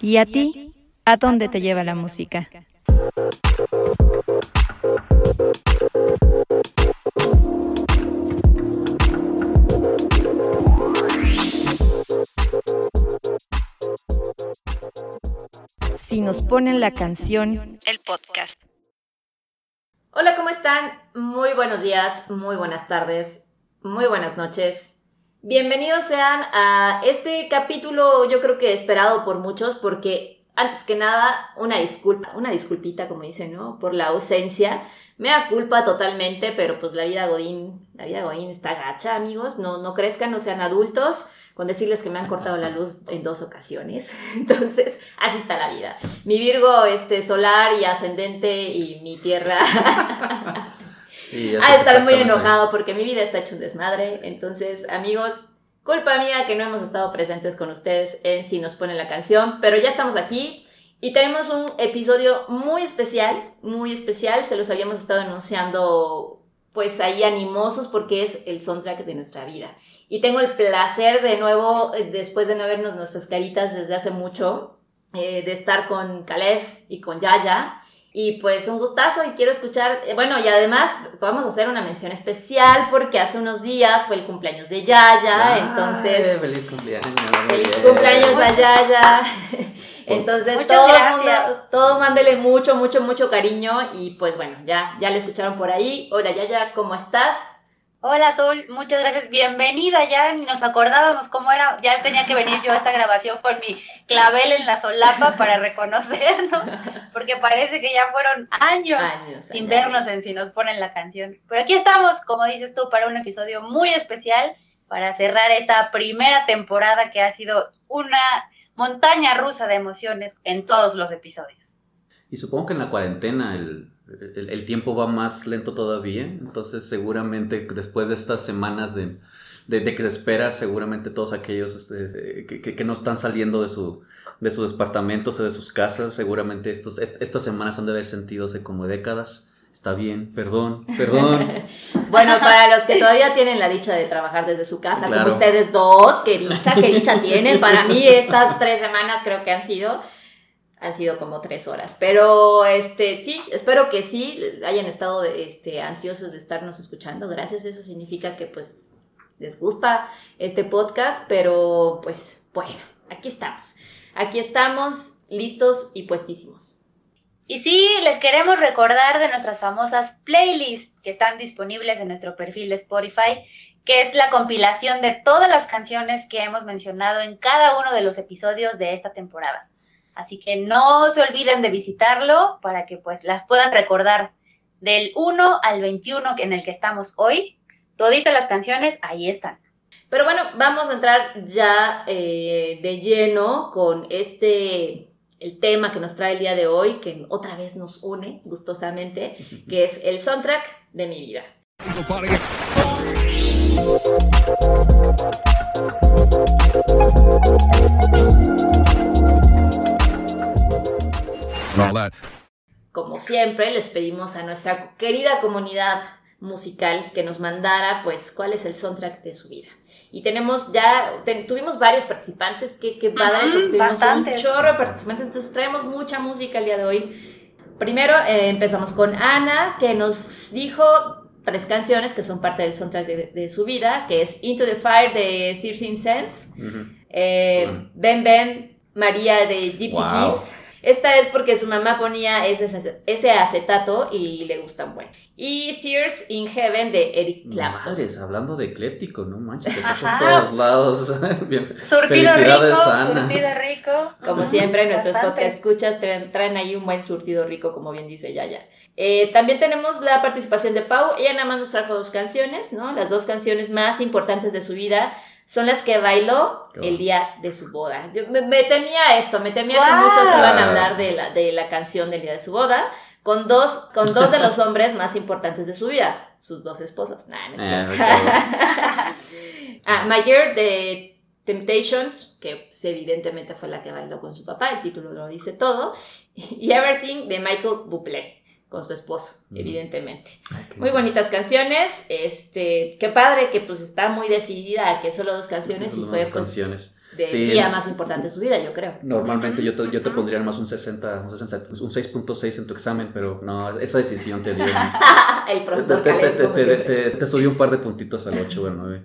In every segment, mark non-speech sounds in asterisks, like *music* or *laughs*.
¿Y a ti? ¿A dónde te lleva la música? Si nos ponen la canción, el podcast. Hola, ¿cómo están? Muy buenos días, muy buenas tardes, muy buenas noches. Bienvenidos sean a este capítulo, yo creo que esperado por muchos, porque antes que nada, una disculpa, una disculpita, como dicen, ¿no? Por la ausencia. Me da culpa totalmente, pero pues la vida Godín, la vida Godín está gacha, amigos. No, no crezcan, no sean adultos con decirles que me han cortado la luz en dos ocasiones. *laughs* Entonces, así está la vida. Mi Virgo este, solar y ascendente y mi tierra *laughs* ha de estar muy enojado porque mi vida está hecho un desmadre. Entonces, amigos, culpa mía que no hemos estado presentes con ustedes en Si nos pone la canción, pero ya estamos aquí. Y tenemos un episodio muy especial, muy especial, se los habíamos estado anunciando pues ahí animosos porque es el soundtrack de nuestra vida. Y tengo el placer de nuevo, eh, después de no vernos nuestras caritas desde hace mucho, eh, de estar con Caleb y con Yaya y pues un gustazo y quiero escuchar, eh, bueno, y además vamos a hacer una mención especial porque hace unos días fue el cumpleaños de Yaya, entonces... Feliz cumpleaños. Feliz cumpleaños a Yaya. *laughs* Entonces todo, todo mándele mucho, mucho, mucho cariño y pues bueno, ya, ya le escucharon por ahí. Hola Yaya, ¿cómo estás? Hola Sol, muchas gracias. Bienvenida, ya ni nos acordábamos cómo era, ya tenía que venir yo a esta grabación con mi clavel en la solapa para reconocernos, *laughs* porque parece que ya fueron años, sin vernos en si nos ponen la canción. Pero aquí estamos, como dices tú, para un episodio muy especial, para cerrar esta primera temporada que ha sido una montaña rusa de emociones en todos los episodios. Y supongo que en la cuarentena el el, tiempo va más lento todavía, entonces seguramente después de estas semanas de, de, que te esperas, seguramente todos aquellos este, que, que, no están saliendo de, su, de sus departamentos o de sus casas, seguramente estos, estas semanas han de haber sentido hace como décadas. Está bien, perdón, perdón. *laughs* bueno, para los que todavía tienen la dicha de trabajar desde su casa, como ustedes dos, qué dicha, qué dicha tienen. Para mí estas tres semanas creo que han sido han sido como tres horas. Pero este, sí, espero que sí hayan estado este, ansiosos de estarnos escuchando. Gracias, eso significa que pues les gusta este podcast, pero pues bueno, aquí estamos. Aquí estamos listos y puestísimos. Y sí, les queremos recordar de nuestras famosas playlists que están disponibles en nuestro perfil de Spotify, que es la compilación de todas las canciones que hemos mencionado en cada uno de los episodios de esta temporada. Así que no se olviden de visitarlo para que pues las puedan recordar del 1 al 21 en el que estamos hoy. Toditas las canciones ahí están. Pero bueno, vamos a entrar ya eh, de lleno con este, el tema que nos trae el día de hoy, que otra vez nos une gustosamente, *laughs* que es el soundtrack de mi vida. Como siempre, les pedimos a nuestra querida comunidad musical que nos mandara, pues, cuál es el soundtrack de su vida. Y tenemos ya, tuvimos varios participantes, que, que padre, porque tuvimos un chorro de participantes, entonces traemos mucha música el día de hoy. Primero eh, empezamos con Ana, que nos dijo tres canciones que son parte del soundtrack de, su vida, que es Into the Fire de 13 Cents, eh, Ben Ben María de Gypsy Kings, esta es porque su mamá ponía ese, ese acetato y le gustan bueno. Y Tears in Heaven de Eric Clapton. Madres, hablando de ecléptico, ¿no manches? Está por todos lados. *laughs* Bien. Surtido rico, surtido rico. Como siempre, nuestros podcast escuchas traen, ahí un buen surtido rico, como bien dice Yaya. Eh, también tenemos la participación de Pau. Ella nada más nos trajo dos canciones, ¿no? Las dos canciones más importantes de su vida son las que bailó el día de su boda. Yo me, temía esto, me temía que muchos iban a hablar de la, de la canción del día de su boda, con dos, con dos de los *laughs* hombres más importantes de su vida, sus dos esposas. Nah, no es eh, *laughs* ah, My Girl de Temptations, que pues, evidentemente fue la que bailó con su papá, el título lo dice todo, y Everything de Michael Bublé. Con su esposo, Mm. evidentemente. Ok, Muy bonitas canciones, este, qué padre que pues está muy decidida a que solo dos canciones y fue pues canciones. del Sí. día más importante de su vida, yo creo. Normalmente yo te, yo te pondría más un 60, un 60, un 6.6 en tu examen, pero no, esa decisión te dio. *laughs* El profesor te subió un par de puntitos al 8 o al 9.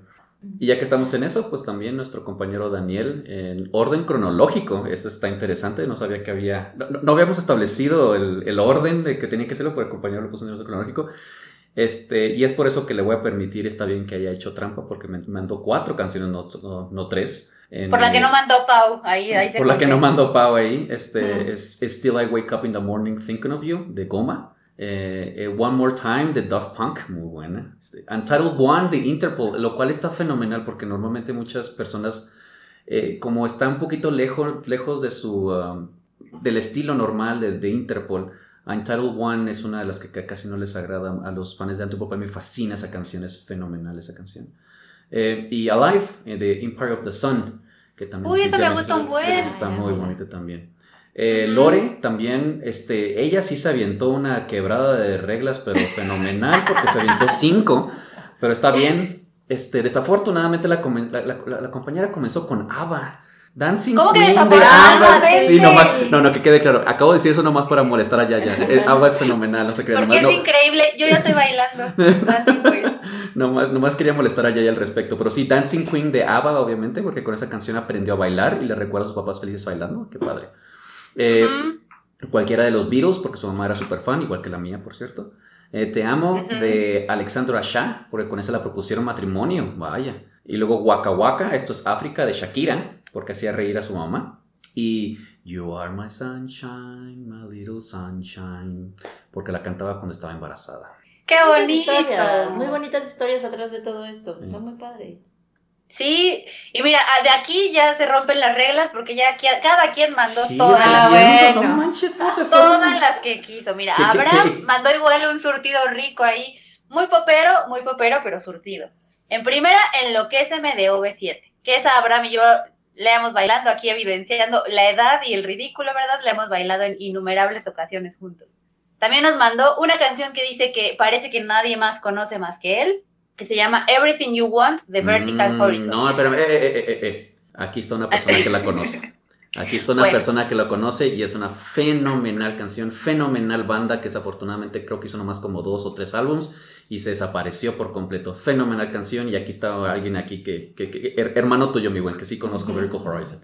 Y ya que estamos en eso, pues también nuestro compañero Daniel, en orden cronológico, eso está interesante, no sabía que había, no, no- habíamos establecido el, el orden de que tenía que serlo, pero el compañero lo puso en orden cronológico. Este, y es por eso que le voy a permitir, está bien que haya hecho trampa, porque me mandó cuatro canciones, no, no, no tres. en- Por la que no mandó Pau, ahí, ahí se por la que no mandó Pau ahí, este, Mm. es, es Still I Wake Up in the Morning Thinking of You, de Goma. Eh, eh, One More Time, de Daft Punk, muy buena. Este, Untitled One, de Interpol, lo cual está fenomenal porque normalmente muchas personas, eh, como está un poquito lejos, lejos de su, um, del estilo normal de, de Interpol, Untitled One es una de las que ca- casi no les agrada a los fans de Interpol, a mí me fascina esa canción, es fenomenal esa canción. Y Alive, de Empire of the Sun, que también... Uy, esa me definitivamente gusta un es- buen. esa está muy bonita también. Eh. Lore también, este, ella sí se avientó una quebrada de reglas, pero fenomenal, porque se avientó cinco, pero está bien. Este, desafortunadamente la, la, la- la- la compañera comenzó con ABBA. Dancing ¿Cómo que Queen de? ABBA. Sí, nomás, no, no, que quede claro. Acabo de decir eso nomás para molestar a Yaya. Eh, *laughs* ABBA es fenomenal, no se crean. Porque Nomás, es no- increíble, yo ya estoy bailando. *laughs* Dancing Queen. nomás, nomás quería molestar a Yaya al respecto. Pero sí, Dancing Queen de ABBA, obviamente, porque con esa canción aprendió a bailar y le recuerda a sus papás felices bailando. Qué padre. Eh. Cualquiera de los Beatles, porque su mamá era súper fan, igual que la mía, por cierto. Eh, Te amo, Ujú. de Alexandra Shah, porque con esa la propusieron matrimonio, vaya. Y luego Waka Waka, esto es África, de Shakira, porque hacía reír a su mamá. Y You are my sunshine, my little sunshine, porque la cantaba cuando estaba embarazada. Qué Bonitas muy bonitas historias atrás de todo esto. Sí. Está muy padre. Sí, y mira, ah, de aquí ya se rompen las reglas porque ya aquí- cada quien mandó Sí, todas. Ah, bueno. No manches, se. Todas las que quiso. Mira, ¿Qué, qué, Abraham qué? mandó igual un surtido rico ahí. Muy popero, muy popero, pero surtido. En primera, Enloquéceme de OV7. Que esa Abraham y yo le hemos bailando aquí evidenciando la edad y el ridículo, ¿verdad? La hemos bailado en innumerables ocasiones juntos. También nos mandó una canción que dice que parece que nadie más conoce más que él, que se llama Everything You Want de Vertical Mm, Horizon. No, espérame, eh, eh, eh, eh, eh. Aquí está una persona que la *laughs* conoce. Aquí está una Bueno. persona que la conoce y es una fenomenal canción, fenomenal banda que desafortunadamente creo que hizo nomás como dos o tres álbums y se desapareció por completo. Fenomenal canción y aquí está alguien aquí que, que- que- her- hermano tuyo, mi buen, que sí conozco. Vertical Horizon.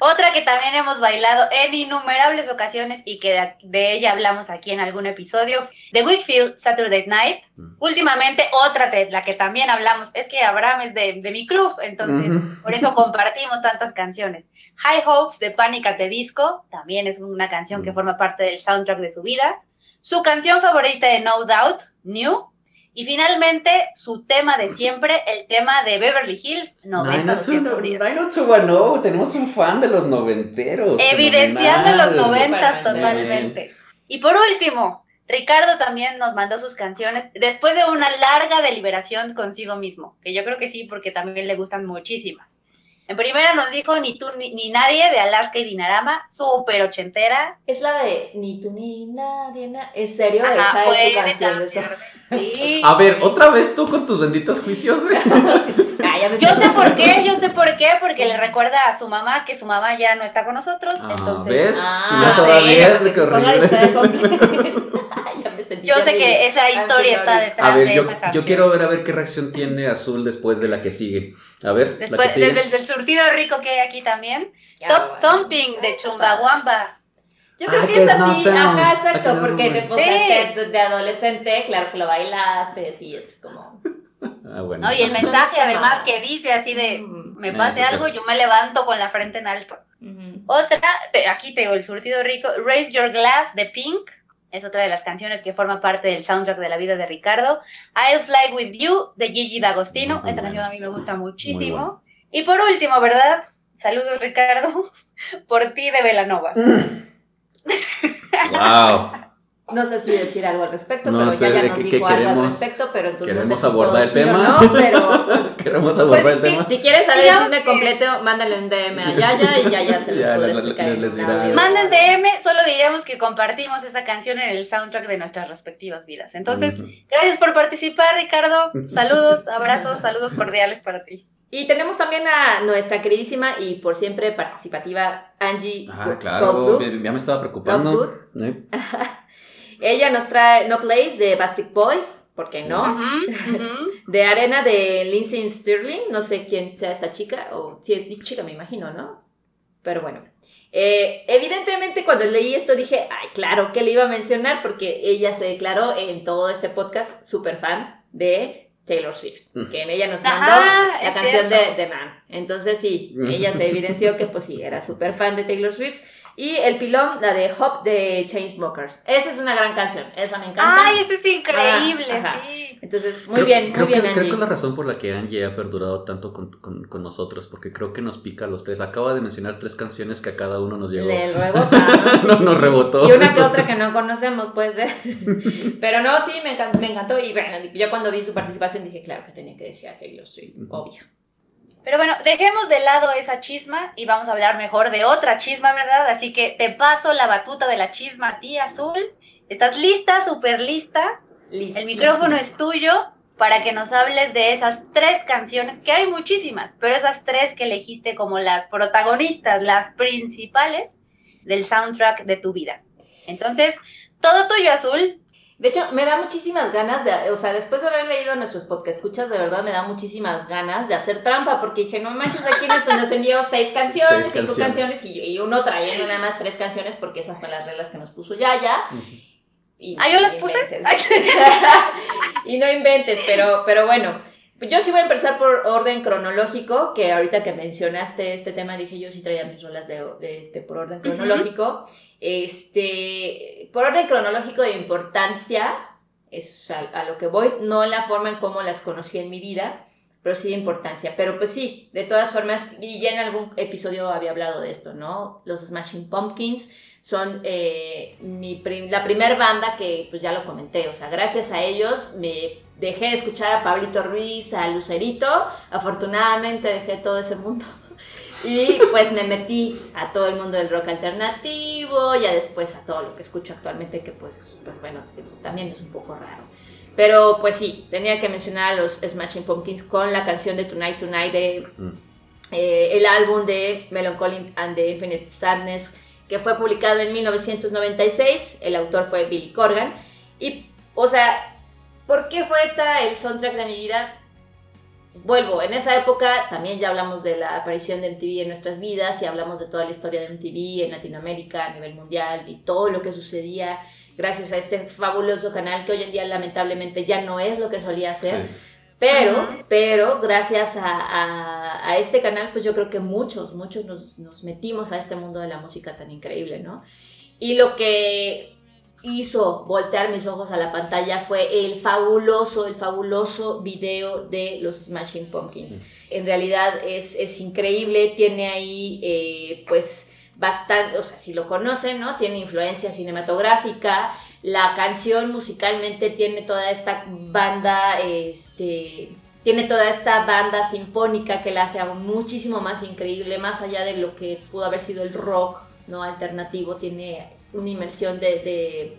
Otra que también hemos bailado en innumerables ocasiones y que de, de ella hablamos aquí en algún episodio, The Wickfield Saturday Night. Mm. Últimamente otra de la que también hablamos, es que Abraham es de, de mi club, entonces por eso compartimos tantas canciones. High Hopes de Panic at the Disco, también es una canción que Mm. forma parte del soundtrack de su vida. Su canción favorita de No Doubt, New. Y finalmente su tema de siempre, el tema de Beverly Hills 90210. 90210, tenemos un fan de los noventeros. Evidenciando los noventas totalmente. Y por último, Ricardo también nos mandó sus canciones después de una larga deliberación consigo mismo, que yo creo que sí, porque también le gustan muchísimas. En primera nos dijo Ni tú ni, ni nadie de Alaska y Dinarama, súper ochentera. Es la de Ni tú ni nadie, na- ¿En serio? Ajá, Esa es su canción. Esa. Sí. A ver, otra vez tú con tus benditos juicios, güey. *laughs* Ah, Yo sé. por qué, yo sé por qué, porque le recuerda a su mamá que su mamá ya no está con nosotros, Ah, entonces ¿ves? Ah, sí, *laughs* *laughs* sentí yo sé que esa historia está detrás A ver, de yo, esa yo quiero ver a ver qué reacción tiene Azul después de la que sigue. A ver, la que Después, sigue. desde el del surtido rico que hay aquí también. Ya, Top bueno. Thumping de Chumbawamba. Yo creo Ah, que que es así, te- ajá, exacto, no, porque no, de, no. pues, Sí. de, de adolescente, claro que lo bailaste, sí, es como... Ah, bueno. ¿no? Y el mensaje además que dice así de, me Ah, pase algo, yo me levanto con la frente en alto. Otra, te- aquí tengo el surtido rico, Raise Your Glass de Pink. Es otra de las canciones que forma parte del soundtrack de la vida de Ricardo. I'll Fly With You de Gigi D'Agostino. Esa canción a mí me gusta muchísimo. buena. Y por último, ¿verdad? Saludos Ricardo, *laughs* por ti de Velanova. *laughs* Wow. No sé si decir algo al respecto, No pero sé ya, ya de nos dijo algo al respecto, pero entonces no sé queremos si abordar el tema. no, *laughs* pero pues, Queremos abordar el sí, tema. si quieres saber el Digamos chisme que- completo, mándale un DM a Yaya y Yaya se los Ya, podrá les- explicar. les- les un dirá. Manden DM, solo diremos que compartimos esa canción en el soundtrack de nuestras respectivas vidas. Entonces, gracias por participar, Ricardo. *laughs* Saludos, abrazos, saludos cordiales para ti. Y tenemos también a nuestra queridísima y por siempre participativa Angie Ah, Go- claro, ya ya me estaba preocupando. ¿Eh? *laughs* Ella nos trae No Place de Bastic Boys, ¿por qué no? Ujú. *laughs* De Arena de Lindsay Stirling, no sé quién sea esta chica, o si es chica, me imagino, ¿no? Pero bueno. Eh, evidentemente cuando leí esto dije, ay, claro, que le iba a mencionar porque ella se declaró en todo este podcast súper fan de Taylor Swift, Mm. que en ella nos Ajá, mandó la canción de. The Man. Entonces sí, Mm. ella se *laughs* evidenció que pues sí, era súper fan de Taylor Swift. Y el pilón, la de Hop de Chainsmokers. Esa es una gran canción, esa me encanta. Ay, ese es increíble, Ah, sí. Entonces, muy Creo- bien, muy creo bien, que, Angie. Creo que es la razón por la que Angie ha perdurado tanto con, con- con nosotros, porque creo que nos pica a los tres. Acaba de mencionar tres canciones que a cada uno nos llegó. Le *laughs* rebota, ¿no? Sí, No, sí, nos sí. rebotó. Y una que otra que no conocemos, puede ser. *laughs* Pero no, sí, me encantó, me encantó. Y bueno, yo cuando vi su participación dije, claro que tenía que decir a Taylor Swift, obvio. Pero bueno, dejemos de lado esa chisma y vamos a hablar mejor de otra chisma, ¿verdad? Así que te paso la batuta de la chisma a ti, Azul. ¿Estás lista? ¿Súper lista? El micrófono es tuyo para que nos hables de esas tres canciones, que hay muchísimas, pero esas tres que elegiste como las protagonistas, las principales del soundtrack de tu vida. Entonces, todo tuyo, Azul. De hecho, me da muchísimas ganas de, o sea, después de haber leído nuestros podcast escuchas, de verdad me da muchísimas ganas de hacer trampa, porque dije, no manches, aquí nos, nos envió seis canciones, Seis cinco canciones. canciones, y, y uno trayendo nada más tres canciones, porque esas fueron las reglas que nos puso Yaya. Y Ah, ¿yo no las puse? inventes. *laughs* y no inventes, pero, pero bueno. Yo sí voy a empezar por orden cronológico, que ahorita que mencionaste este tema dije yo sí traía mis rolas de, de este por orden cronológico. Este, por orden cronológico de importancia, es a, a lo que voy, no en la forma en cómo las conocí en mi vida, pero sí de importancia. Pero pues sí, de todas formas, y ya en algún episodio había hablado de esto, ¿no? Los Smashing Pumpkins son eh, mi prim- la primer banda que, pues ya lo comenté, o sea, gracias a ellos me dejé de escuchar a Pablito Ruiz, a Lucerito, afortunadamente dejé todo ese mundo. Y pues me metí a todo el mundo del rock alternativo, ya después a todo lo que escucho actualmente, que pues, pues bueno, también es un poco raro. Pero pues sí, tenía que mencionar a los Smashing Pumpkins con la canción de Tonight Tonight de Mm. eh, el álbum de Melancholy and the Infinite Sadness que fue publicado en 1996, el autor fue Billy Corgan y o sea, ¿por qué fue esta el soundtrack de mi vida? Vuelvo, en esa época también ya hablamos de la aparición de MTV en nuestras vidas y hablamos de toda la historia de MTV en Latinoamérica a nivel mundial y todo lo que sucedía gracias a este fabuloso canal que hoy en día lamentablemente ya no es lo que solía ser. Sí. Pero, Ajá. pero gracias a, a- a este canal, pues yo creo que muchos, muchos nos, nos metimos a este mundo de la música tan increíble, ¿no? Y lo que hizo voltear mis ojos a la pantalla fue el fabuloso, el fabuloso video de los Smashing Pumpkins. Mm. En realidad es, es increíble, tiene ahí eh, pues bastante, o sea, si lo conocen, ¿no? Tiene influencia cinematográfica, la canción musicalmente tiene toda esta banda, este, tiene toda esta banda sinfónica que la hace aún muchísimo más increíble, más allá de lo que pudo haber sido el rock, ¿no? Alternativo, tiene una inmersión de, de,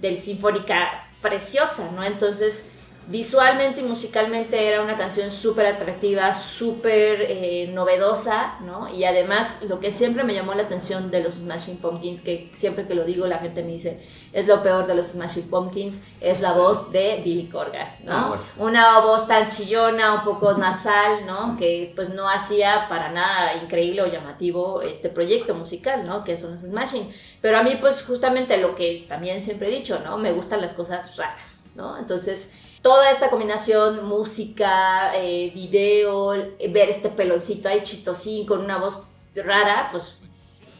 del sinfónica preciosa, ¿no? Entonces, visualmente y musicalmente era una canción súper atractiva, súper eh, novedosa, ¿no? Y además, lo que siempre me llamó la atención de los Smashing Pumpkins, que siempre que lo digo la gente me dice, es lo peor de los Smashing Pumpkins, es la voz de Billy Corgan, ¿no? Ah, bueno. Una voz tan chillona, un poco nasal, ¿no? Que pues no hacía para nada increíble o llamativo este proyecto musical, ¿no? Que son los Smashing. Pero a mí pues justamente lo que también siempre he dicho, ¿no? Me gustan las cosas raras, ¿no? Entonces toda esta combinación, música, eh, video, eh, ver este peloncito ahí chistosín con una voz rara, pues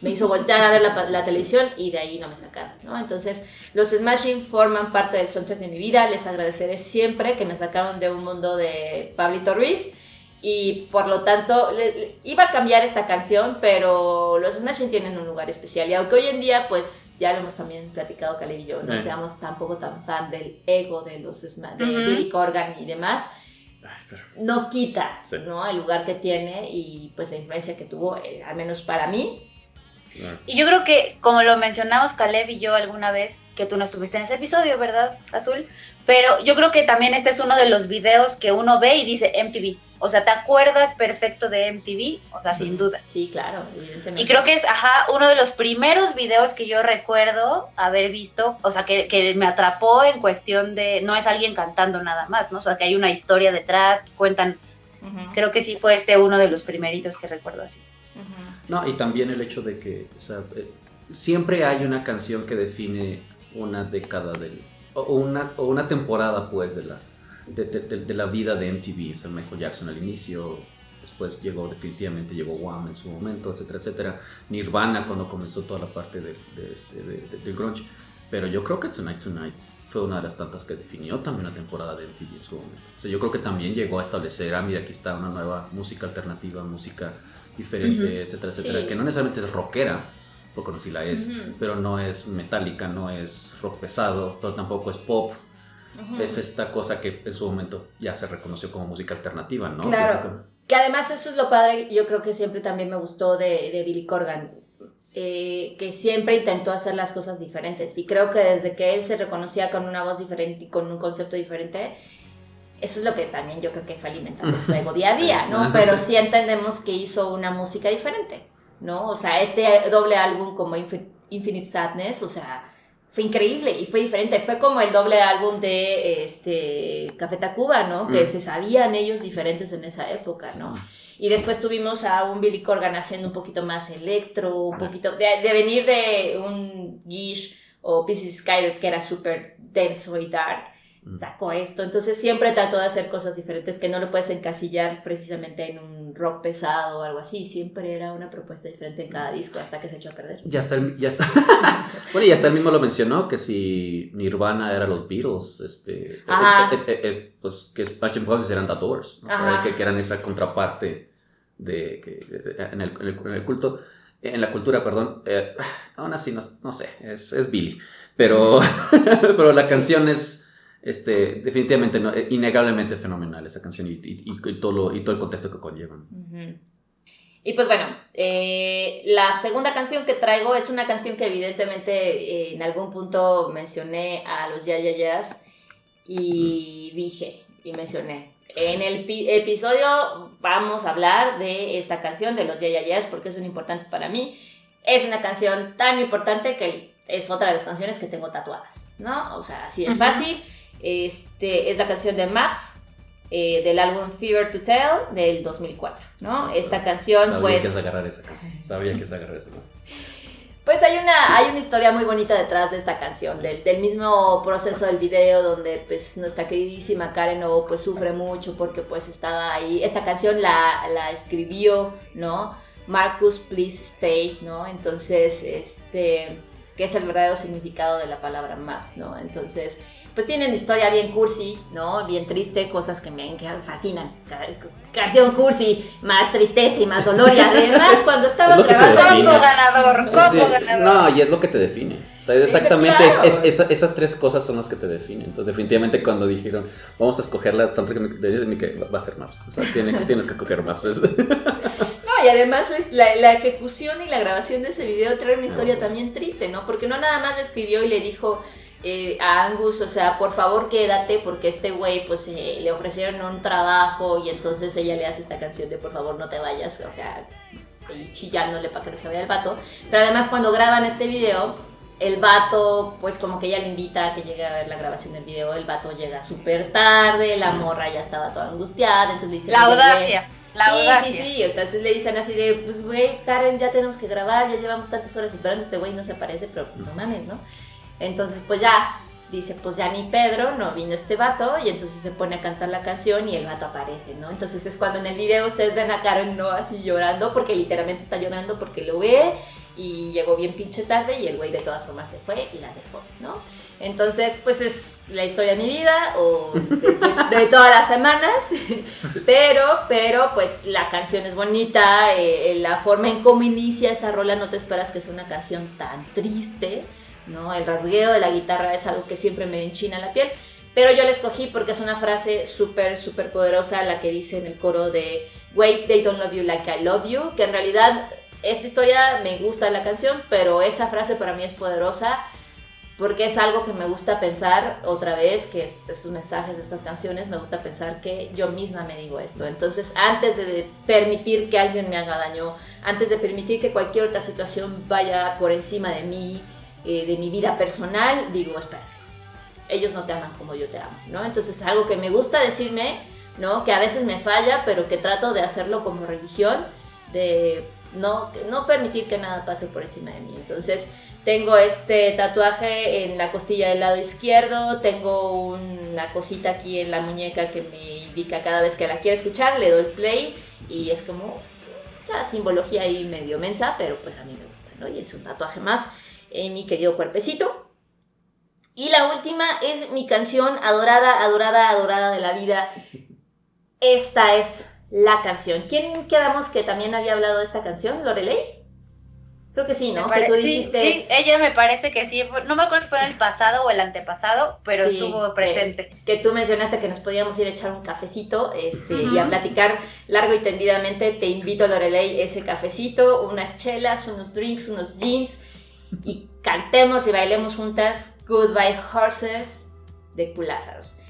me hizo voltear a ver la, televisión y de ahí no me sacaron, ¿no? Entonces, los Smashing forman parte del soundtrack de mi vida, les agradeceré siempre que me sacaron de un mundo de Pablito Ruiz y por lo tanto iba a cambiar esta canción, pero los Smashing tienen un lugar especial y aunque hoy en día pues ya lo hemos también platicado Caleb y yo, no seamos tampoco tan fan del ego de los de Billy Corgan y demás, no quita ¿no? el lugar que tiene y pues la influencia que tuvo, eh, al menos para mí. Y yo creo que, como lo mencionamos Caleb y yo alguna vez, que tú no estuviste en ese episodio, ¿verdad, Azul? Pero yo creo que también este es uno de los videos que uno ve y dice MTV. O sea, ¿te acuerdas perfecto de MTV? O sea, sin duda. Sí, claro, evidentemente. Y creo que es, ajá, uno de los primeros videos que yo recuerdo haber visto, o sea, que, que me atrapó en cuestión de, no es alguien cantando nada más, ¿no? O sea, que hay una historia detrás, que cuentan, creo que sí fue este uno de los primeritos que recuerdo así. No, y también el hecho de que, o sea, eh, siempre hay una canción que define una década del, o una, o una temporada, pues, de la de, de, la vida de MTV. O sea, Michael Jackson al inicio, después llegó definitivamente, llegó Wham en su momento, etcétera, etcétera. Nirvana cuando comenzó toda la parte de, este, del grunge. Pero yo creo que Tonight Tonight fue una de las tantas que definió también la temporada de MTV en su momento. O sea, yo creo que también llegó a establecer, ah, mira, aquí está una nueva música alternativa, música diferente, etcétera, etcétera, que no necesariamente es rockera, porque no si la es, pero no es metálica, no es rock pesado, pero tampoco es pop, es esta cosa que en su momento ya se reconoció como música alternativa, ¿no? Claro. Que, además eso es lo padre, yo creo que siempre también me gustó de, de Billy Corgan, eh, que siempre intentó hacer las cosas diferentes. Y creo que desde que él se reconocía con una voz diferente y con un concepto diferente, eso es lo que también yo creo que fue alimentando su ego día a día, *laughs* ¿no? Pero sí entendemos que hizo una música diferente, ¿no? O sea, este doble álbum como Infinite Sadness, o sea, fue increíble y fue diferente. Fue como el doble álbum de este, Café Tacuba, ¿no? Que mm. se sabían ellos diferentes en esa época, ¿no? Mm. Y después tuvimos a un Billy Corgan haciendo un poquito más electro, un poquito de, de venir de un Gish o Pieces Skyler que era súper denso y dark Mm. sacó esto. Entonces siempre trató de hacer cosas diferentes que no lo puedes encasillar precisamente en un rock pesado o algo así. Siempre era una propuesta diferente en cada disco hasta que se echó a perder. Ya está, ya está. *laughs* bueno, y hasta él mismo lo mencionó que si Nirvana era los Beatles, este, eh, eh, pues que Smashing Pumpkins eran The Doors, que, que, eran esa contraparte de, que, en, el, en, el, culto, en la cultura, perdón. Eh, aún así, no, no sé, es, es Billy. Pero, *laughs* pero la canción es este, definitivamente, no, eh, innegablemente fenomenal esa canción y, y, todo y todo el contexto que conllevan. Y pues bueno, eh, la segunda canción que traigo es una canción que evidentemente eh, en algún punto mencioné a los Ya Ya y dije y mencioné. En el episodio vamos a hablar de esta canción de los Ya Ya porque son importantes para mí. Es una canción tan importante que es otra de las canciones que tengo tatuadas, ¿no? O sea, así de fácil. Este, es la canción de Maps, eh, del álbum Fever to Tell del 2004, ¿no? Esta canción, sabía pues... Que es agarrar esa canción. Sabía que es agarrar esa canción. Pues hay una, hay una historia muy bonita detrás de esta canción, del, del, mismo proceso del video donde pues nuestra queridísima Karen O pues sufre mucho porque pues estaba ahí, esta canción la, la escribió, ¿no? Marcus Please Stay, ¿no? Entonces, este, que es el verdadero significado de la palabra Maps, ¿no? Entonces, pues tienen historia bien cursi, ¿no? Bien triste, cosas que me fascinan. Canción cursi, más tristeza y más dolor. Y además, *laughs* cuando estaba grabando. Como ganador, como ganador. No, y es lo que te define. O sea, exactamente es, esas tres cosas son las que te definen. Entonces, definitivamente, cuando dijeron, vamos a escoger la soundtrack de que va a ser Maps. O sea, tiene, tienes que escoger Maps. *laughs* No, y además la, la, ejecución y la grabación de ese video trae una historia también triste, ¿no? Porque no nada más le escribió y le dijo eh, a Angus, o sea, por favor quédate porque este güey pues eh, le ofrecieron un trabajo y entonces ella le hace esta canción de por favor no te vayas, o sea, y chillándole para que no se vaya el vato. Pero además cuando graban este video, el vato pues como que ella le invita a que llegue a ver la grabación del video, el vato llega súper tarde, la morra ya estaba toda angustiada, entonces le dice... La audacia. La sí, audacia. sí, sí, entonces le dicen así de, pues güey, Karen, ya tenemos que grabar, ya llevamos tantas horas esperando, este güey no se aparece, pero pues, no mames, ¿no? Entonces, pues ya dice, pues ya ni Pedro, no vino este vato, y entonces se pone a cantar la canción y el vato aparece, ¿no? Entonces es cuando en el video ustedes ven a Karen, ¿no? Así llorando, porque literalmente está llorando porque lo ve y llegó bien pinche tarde y el güey de todas formas se fue y la dejó, ¿no? Entonces, pues es la historia de mi vida o de, todas las semanas, *laughs* pero, pero pues la canción es bonita, eh, la forma en cómo inicia esa rola, no te esperas que sea una canción tan triste, ¿no? El rasgueo de la guitarra es algo que siempre me enchina la piel, pero yo la escogí porque es una frase súper, súper poderosa la que dice en el coro de Wait, they don't love you like I love you, que en realidad esta historia me gusta la canción, pero esa frase para mí es poderosa porque es algo que me gusta pensar otra vez, que estos mensajes de estas canciones, me gusta pensar que yo misma me digo esto. Entonces, antes de permitir que alguien me haga daño, antes de permitir que cualquier otra situación vaya por encima de mí, eh, de mi vida personal, digo, espérate, ellos no te aman como yo te amo, ¿no? Entonces es algo que me gusta decirme, ¿no? Que a veces me falla, pero que trato de hacerlo como religión, de no, no permitir que nada pase por encima de mí. Entonces tengo este tatuaje en la costilla del lado izquierdo, tengo una cosita aquí en la muñeca que me indica cada vez que la quiero escuchar, le doy play y es como esa simbología ahí medio mensa, pero pues a mí me gusta, ¿no? Y es un tatuaje más en mi querido cuerpecito. Y la última es mi canción adorada, adorada, adorada de la vida. Esta es la canción. ¿Quién quedamos que también había hablado de esta canción? ¿Lorelei? Creo que sí, ¿no? Que tú dijiste. Sí, ella me parece que sí. No me acuerdo si fue en el pasado o el antepasado, pero estuvo presente. Que, tú mencionaste que nos podíamos ir a echar un cafecito este, y a platicar largo y tendidamente. Te invito, Lorelei, ese cafecito, unas chelas, unos drinks, unos jeans y cantemos y bailemos juntas Goodbye Horses de Culázaros. amo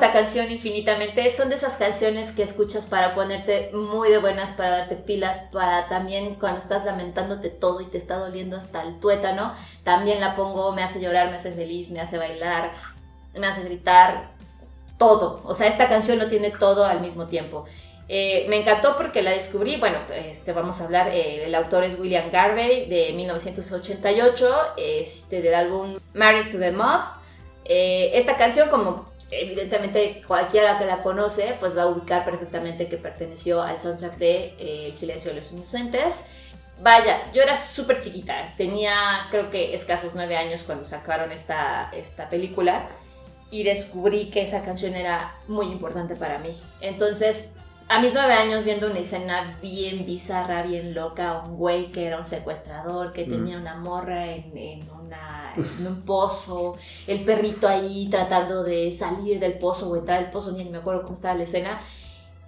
esta canción infinitamente. Son de esas canciones que escuchas para ponerte muy de buenas, para darte pilas, para también cuando estás lamentándote todo y te está doliendo hasta el tuétano. También la pongo, me hace llorar, me hace feliz, me hace bailar, me hace gritar, todo. O sea, esta canción lo tiene todo al mismo tiempo. Eh, me encantó porque la descubrí, bueno, este, vamos a hablar, eh, el autor es William Garvey de 1988, este, del álbum Married to the Moth. Eh, esta canción, como evidentemente cualquiera que la conoce, pues va a ubicar perfectamente que perteneció al soundtrack de eh, El silencio de los inocentes. Vaya, yo era súper chiquita, tenía creo que escasos nueve años cuando sacaron esta, esta película y descubrí que esa canción era muy importante para mí. Entonces, a mis nueve años viendo una escena bien bizarra, bien loca, un güey que era un secuestrador, que tenía una morra en, en, un pozo, el perrito ahí tratando de salir del pozo o entrar al pozo, ni me acuerdo cómo estaba la escena.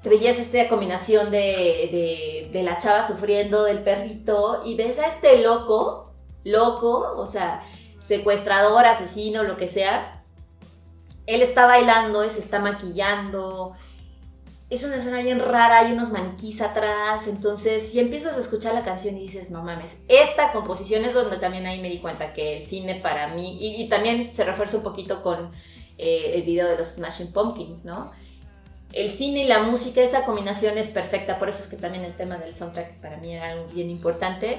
Te veías esta combinación de, de, de la chava sufriendo, del perrito, y ves a este loco, loco, o sea, secuestrador, asesino, lo que sea. Él está bailando se está maquillando, es una escena bien rara, hay unos maniquís atrás, entonces si empiezas a escuchar la canción y dices, no mames, esta composición es donde también ahí me di cuenta que el cine para mí, y, también se refuerza un poquito con eh, el video de los Smashing Pumpkins, ¿no? El cine y la música, esa combinación es perfecta, por eso es que también el tema del soundtrack para mí era algo bien importante,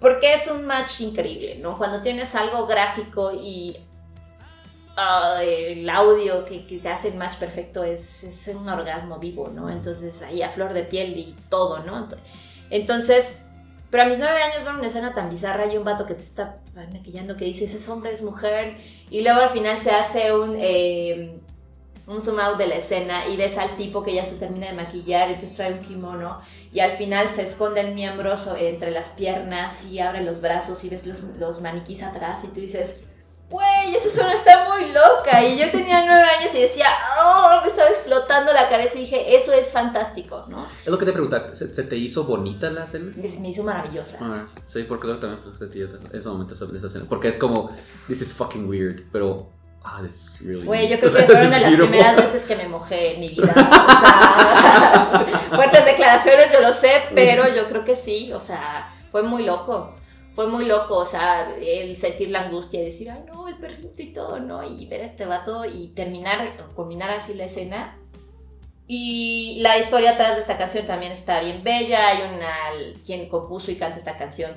porque es un match increíble, ¿no? Cuando tienes algo gráfico y Ah, el audio que, que, hace el match perfecto es, es, un orgasmo vivo, ¿no? Entonces ahí a flor de piel y todo, ¿no? Entonces, pero a mis nueve años veo una escena tan bizarra y un vato que se está maquillando que dice, ese hombre, es mujer, y luego al final se hace un, eh, un zoom out de la escena y ves al tipo que ya se termina de maquillar y entonces trae un kimono y al final se esconde el miembro entre las piernas y abre los brazos y ves los, los maniquís atrás y tú dices güey, esa zona está muy loca. Y yo tenía nueve años y decía, oh, me estaba explotando la cabeza y dije, eso es fantástico, ¿no? Es lo que te preguntaba, ¿se, te hizo bonita la escena? Se me hizo maravillosa. Ah, sí, porque yo también sentí ese momento sobre esa escena. Porque es como, this is fucking weird, pero Ah, this is really Güey, yo creo *laughs* que fue una de las primeras veces que me mojé en mi vida. O sea, *laughs* fuertes declaraciones, yo lo sé, pero yo creo que sí. O sea, fue muy loco. Fue muy loco, o sea, el sentir la angustia y decir, ay, no, el perrito y todo, ¿no? Y ver a este vato y terminar, culminar así la escena. Y la historia atrás de esta canción también está bien bella. Hay una, quien compuso y canta esta canción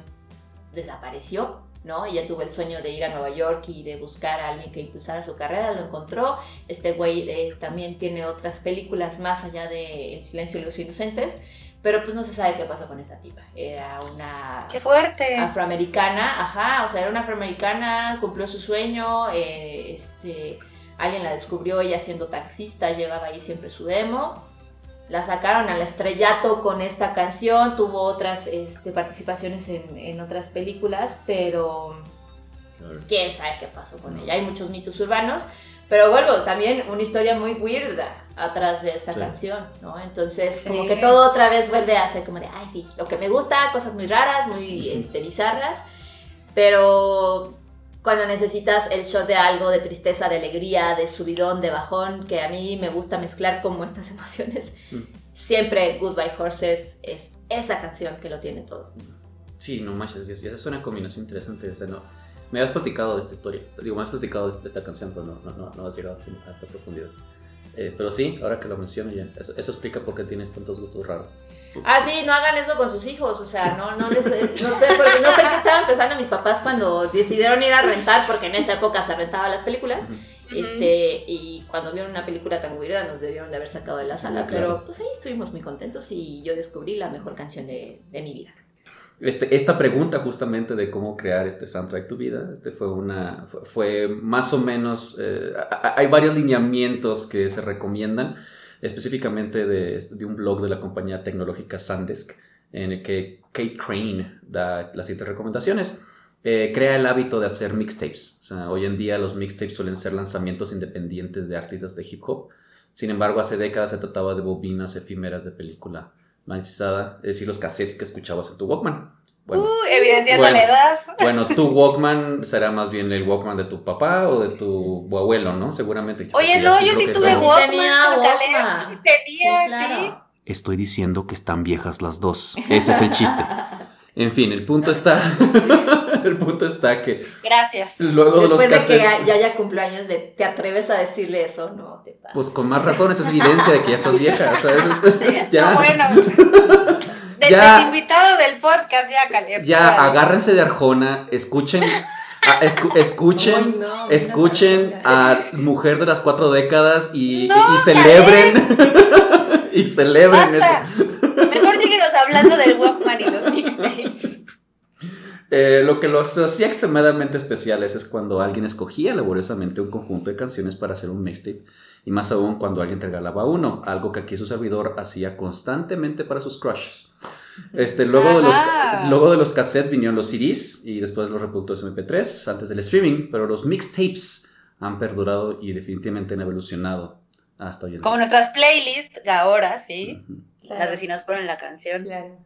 desapareció, ¿no? Ella tuvo el sueño de ir a Nueva York y de buscar a alguien que impulsara su carrera, lo encontró. Este güey eh, también tiene otras películas más allá de El silencio de los inocentes. Pero pues no se sabe qué pasó con esta tipa. Era una... ¡Qué fuerte! Afroamericana, ajá, o sea, era una afroamericana, cumplió su sueño, eh, este, alguien la descubrió ella siendo taxista, llevaba ahí siempre su demo. La sacaron al estrellato con esta canción, tuvo otras este, participaciones en, en, otras películas, pero quién sabe qué pasó con ella. Hay muchos mitos urbanos, pero vuelvo, también una historia muy weird atrás de esta canción, ¿no? Entonces, como que todo otra vez vuelve a ser como de, ay, sí, lo que me gusta, cosas muy raras, muy este, bizarras, pero cuando necesitas el shot de algo, de tristeza, de alegría, de subidón, de bajón, que a mí me gusta mezclar como estas *laughs* emociones, siempre Goodbye Horses es esa canción que lo tiene todo. Sí, no manches, y esa es una combinación interesante, esa no me has platicado de esta historia, digo, me has platicado de esta canción, pero no, no, no, has llegado a esta profundidad. Eh, pero sí, ahora que lo menciono ya, eso, explica por qué tienes tantos gustos raros. Ah, sí, no hagan eso con sus hijos, o sea, no, no les, no sé, porque no sé qué estaban pensando mis papás cuando decidieron ir a rentar, porque en esa época se rentaban las películas, este, y cuando vieron una película tan weirda nos debieron de haber sacado de la sala, pero pues ahí estuvimos muy contentos y yo descubrí la mejor canción de, de mi vida. Este, esta pregunta justamente de cómo crear este soundtrack tu vida, este fue una, fue, más o menos, eh, hay varios lineamientos que se recomiendan, específicamente de, un blog de la compañía tecnológica Sandisk, en el que Kate Crane da las siguientes recomendaciones. Eh, crea el hábito de hacer mixtapes. Hoy en día los mixtapes suelen ser lanzamientos independientes de artistas de hip hop. Sin embargo, hace décadas se trataba de bobinas efímeras de película magneticada, es decir, los cassettes que escuchabas en tu Walkman. Bueno, uh, evidenciando la edad. *laughs* Bueno, tu Walkman será más bien el Walkman de tu papá o de tu abuelo, ¿no? Seguramente. Oye, no, yo sí tuve Walkman. Tenía Walkman. Tenía, sí, Estoy diciendo que están viejas las dos. Ese es el chiste. *laughs* En fin, el punto está. *laughs* *laughs* el punto está que. Gracias. Luego Después de los de que ya haya cumpleaños, de, ¿te atreves a decirle eso? No, te pasa. Pues con más razón, esa es evidencia de que ya estás vieja. O sea, eso es. *laughs* ya. No, bueno. *laughs* Ya, invitado del podcast, ya, Caleb. Ya, agárrense de Arjona, escuchen. escuchen, escuchen a Mujer de las Cuatro Décadas y, y celebren. y celebren eso. Mejor síguenos hablando del Walkman y los mixtapes. Eh, lo que los hacía extremadamente especiales es cuando alguien escogía laboriosamente un conjunto de canciones para hacer un mixtape y más aún cuando alguien te regalaba uno, algo que aquí su servidor hacía constantemente para sus crushes. Este, luego, de los, luego de los cassettes vinieron los CDs y después los reproductores MP3 antes del streaming, pero los mixtapes han perdurado y definitivamente han evolucionado hasta hoy en día. Como nuestras playlists ahora, sí. Las de si nos ponen la canción. Claro.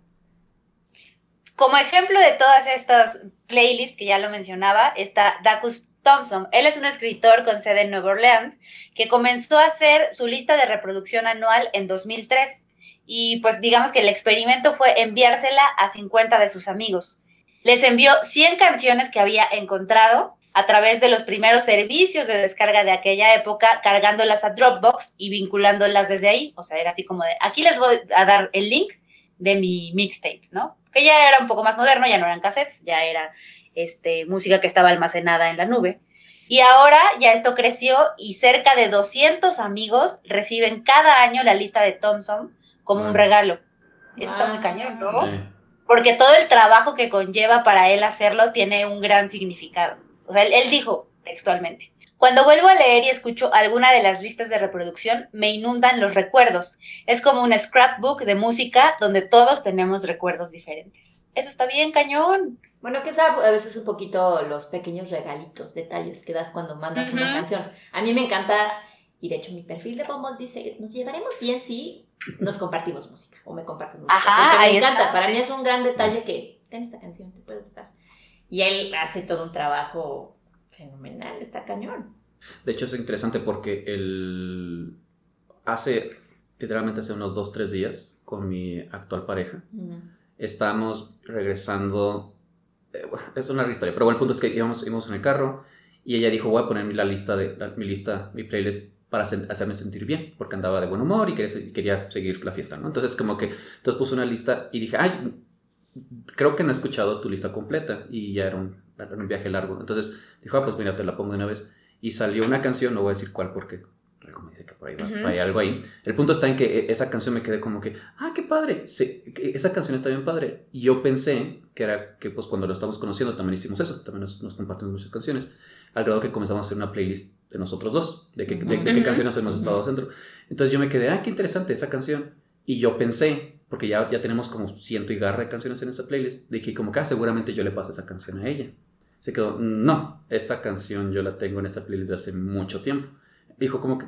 Como ejemplo de todas estas playlists que ya lo mencionaba, está Dacus Thompson. Él es un escritor con sede en Nueva Orleans que comenzó a hacer su lista de reproducción anual en 2003. Y pues digamos que el experimento fue enviársela a 50 de sus amigos. Les envió 100 canciones que había encontrado a través de los primeros servicios de descarga de aquella época, cargándolas a Dropbox y vinculándolas desde ahí. O sea, era así como de, aquí les voy a dar el link de mi mixtape, ¿no? Que ya era un poco más moderno, ya no eran cassettes, ya era este, música que estaba almacenada en la nube. Y ahora ya esto creció y cerca de 200 amigos reciben cada año la lista de Thompson como un regalo. Eso está muy cañón, ¿no? Porque todo el trabajo que conlleva para él hacerlo tiene un gran significado. O sea, él, dijo textualmente, cuando vuelvo a leer y escucho alguna de las listas de reproducción, me inundan los recuerdos. Es como un scrapbook de música donde todos tenemos recuerdos diferentes. Eso está bien, cañón. Bueno, que es a veces un poquito los pequeños regalitos, detalles que das cuando mandas una canción. A mí me encanta, y de hecho mi perfil de Bumble dice, nos llevaremos bien si nos compartimos música o me compartes música. Ajá, me encanta, para mí es un gran detalle que, ten esta canción, te puede gustar. Y él hace todo un trabajo fenomenal, está cañón. De hecho es interesante porque él hace, literalmente hace unos dos, tres días, con mi actual pareja, estábamos regresando. eh, bueno, es una larga historia, pero bueno, el punto es que íbamos, íbamos en el carro y ella dijo: Voy a poner la lista, de, la- mi lista, mi playlist para hacerme sentir bien, porque andaba de buen humor y quería, quería seguir la fiesta, ¿no? Entonces, como que, entonces puso una lista y dije: Ay, creo que no he escuchado tu lista completa y ya era un, era un viaje largo. Entonces dijo: Ah, pues mira, te la pongo de una vez. Y salió una canción, no voy a decir cuál porque me dice que por ahí va, Ujú. hay algo ahí. El punto está en que eh, esa canción me quedé como que, ah, qué padre, sí, esa canción está bien padre. Y yo pensé que era que pues cuando lo estamos conociendo también hicimos eso, también nos, nos compartimos muchas canciones. Al grado que comenzamos a hacer una playlist de nosotros dos, de, que, de, de qué canciones hemos estado haciendo. Entonces yo me quedé, ah, qué interesante esa canción. Y yo pensé, porque ya, ya tenemos como ciento y garra de canciones en esa playlist, dije como que ah, seguramente yo le paso esa canción a ella. Se quedó, no, esta canción yo la tengo en esta playlist de hace mucho tiempo. Dijo como que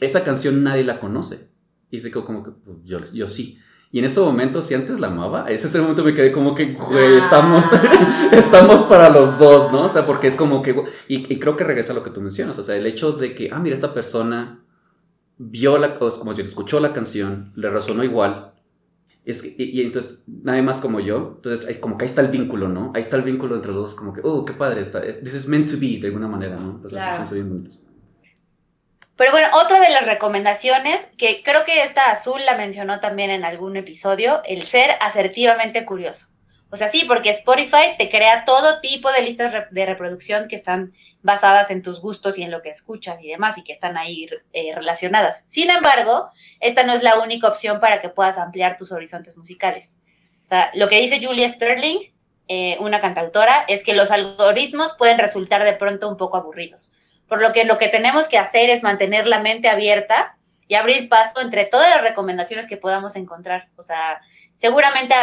esa canción nadie la conoce. Y se quedó como que pues, yo, yo sí. Y en ese momento, si antes la amaba, ese es el momento me quedé como que, güey, estamos, Ah. *laughs* estamos para los dos, ¿no? O sea, porque es como que, y, y creo que regresa a lo que tú mencionas, o sea, el hecho de que, ah, mira, esta persona vio la, o como si escuchó la canción, le resonó igual, es que- y, y entonces, nadie más como yo, entonces hay, como que ahí está el vínculo, ¿no? Ahí está el vínculo entre los dos, como que, oh, qué padre está, es- this is meant to be, de alguna manera, ¿no? Entonces, Claro. son bien bonitos. Pero bueno, otra de las recomendaciones, que creo que esta azul la mencionó también en algún episodio, el ser asertivamente curioso. O sea, sí, porque Spotify te crea todo tipo de listas de reproducción que están basadas en tus gustos y en lo que escuchas y demás y que están ahí eh, relacionadas. Sin embargo, esta no es la única opción para que puedas ampliar tus horizontes musicales. O sea, lo que dice Julia Sterling, eh, una cantautora, es que los algoritmos pueden resultar de pronto un poco aburridos. Por lo que lo que tenemos que hacer es mantener la mente abierta y abrir paso entre todas las recomendaciones que podamos encontrar. O sea, seguramente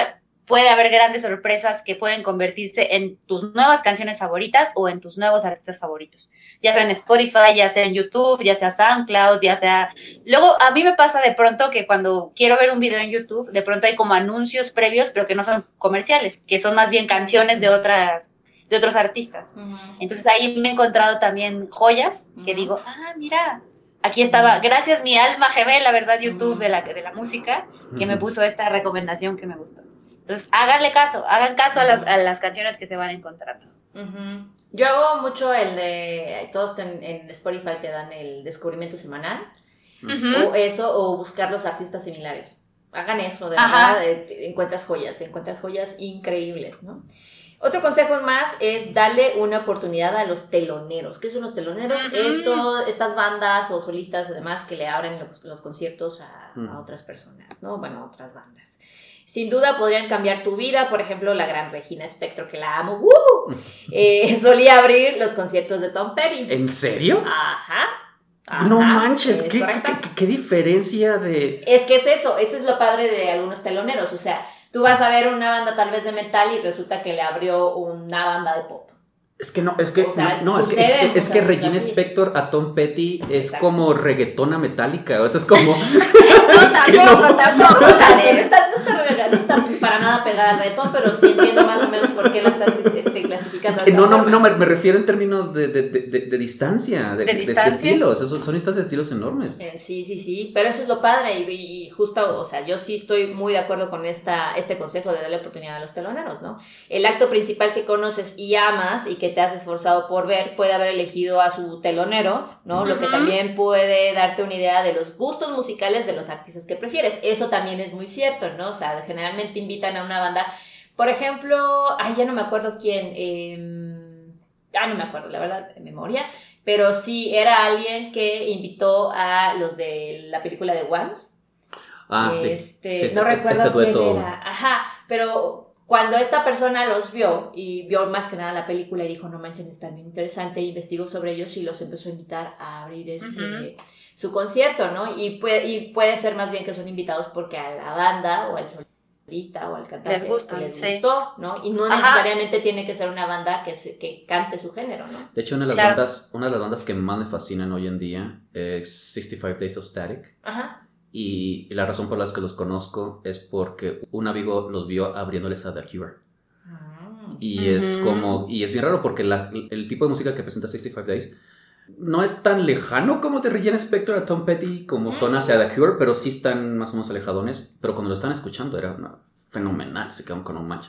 puede haber grandes sorpresas que pueden convertirse en tus nuevas canciones favoritas o en tus nuevos artistas favoritos. Ya sea en Spotify, ya sea en YouTube, ya sea SoundCloud, ya sea... Luego, a mí me pasa de pronto que cuando quiero ver un video en YouTube, de pronto hay como anuncios previos, pero que no son comerciales, que son más bien canciones de otras de otros artistas. Entonces ahí me he encontrado también joyas que digo, ah, mira, aquí estaba, gracias mi alma gemela, ¿verdad? YouTube de la, de la música, que me puso esta recomendación que me gustó. Entonces, háganle caso, hagan caso a las, a las canciones que se van encontrando. Yo hago mucho el de. Todos en, en Spotify te dan el descubrimiento semanal. O eso, o buscar los artistas similares. Hagan eso, de Ajá. verdad. eh, encuentras joyas, encuentras joyas increíbles, ¿no? Otro consejo más es darle una oportunidad a los teloneros. ¿Qué son los teloneros? Esto, estas bandas o solistas, además, que le abren los, los conciertos a, a otras personas, ¿no? Bueno, a otras bandas. Sin duda podrían cambiar tu vida, por ejemplo, la gran Regina Spector, que la amo, ¡Woo! *laughs* Eh, solía abrir los conciertos de Tom Petty. ¿En serio? Ajá. ajá, no manches, es ¿qué, qué- qué- qué diferencia de... Es que es eso, eso es lo padre de algunos teloneros. O sea, tú vas a ver una banda tal vez de metal y resulta que le abrió una banda de pop. Es que no, es que, O sea, no, no, es que, es que, es que Regina así. Spector a Tom Petty es Exacto. como reggaetona metálica, o sea, es *laughs* como... No, *laughs* tampoco, no. tampoco, No está, dale. no está, no está no está para nada pegada al reggaetón, pero sí entiendo más o menos por qué la estás este, clasificando. de Que no, no, no, me, me refiero en términos de, de, de, de- de distancia, de, ¿De de- de distancia? estilos, esos son estas estilos enormes. Eh, Sí, sí, sí, pero eso es lo padre y, y justo, o sea, yo sí estoy muy de acuerdo con esta, este consejo de darle oportunidad a los teloneros, ¿no? El acto principal que conoces y amas y que te has esforzado por ver puede haber elegido a su telonero, ¿no? Lo que también puede darte una idea de los gustos musicales de los artistas que prefieres. Eso también es muy cierto, ¿no? O sea, generalmente invitan a una banda, por ejemplo, ay, ya no me acuerdo quién, eh, ah, no me acuerdo, la verdad, de memoria, pero sí era alguien que invitó a los de la película de Once. Ah, sí. Este, Sí, este- no este- recuerdo este quién era. Ajá, pero cuando esta persona los vio y vio más que nada la película y dijo, no manchen, están bien interesante, investigó sobre ellos y los empezó a invitar a abrir este su concierto, ¿no? Y puede, y puede ser más bien que son invitados porque a la banda o al solista o al cantante Les gustan, les sí. gustó, ¿no? Y no Ajá. necesariamente tiene que ser una banda que, se- que cante su género, ¿no? De hecho, una de las Claro. bandas, una de las bandas que más me fascinan hoy en día es 65 Days of Static. Ajá. Y, y la razón por la que los conozco es porque un amigo los vio abriéndoles a The Cure. Y es Ujú. como, y es bien raro porque la- el tipo de música que presenta 65 Days no es tan lejano como de Regina Spector a Tom Petty como son hacia The Cure, pero sí están más o menos alejadones. Pero cuando lo están escuchando era una fenomenal, se quedaron con un match.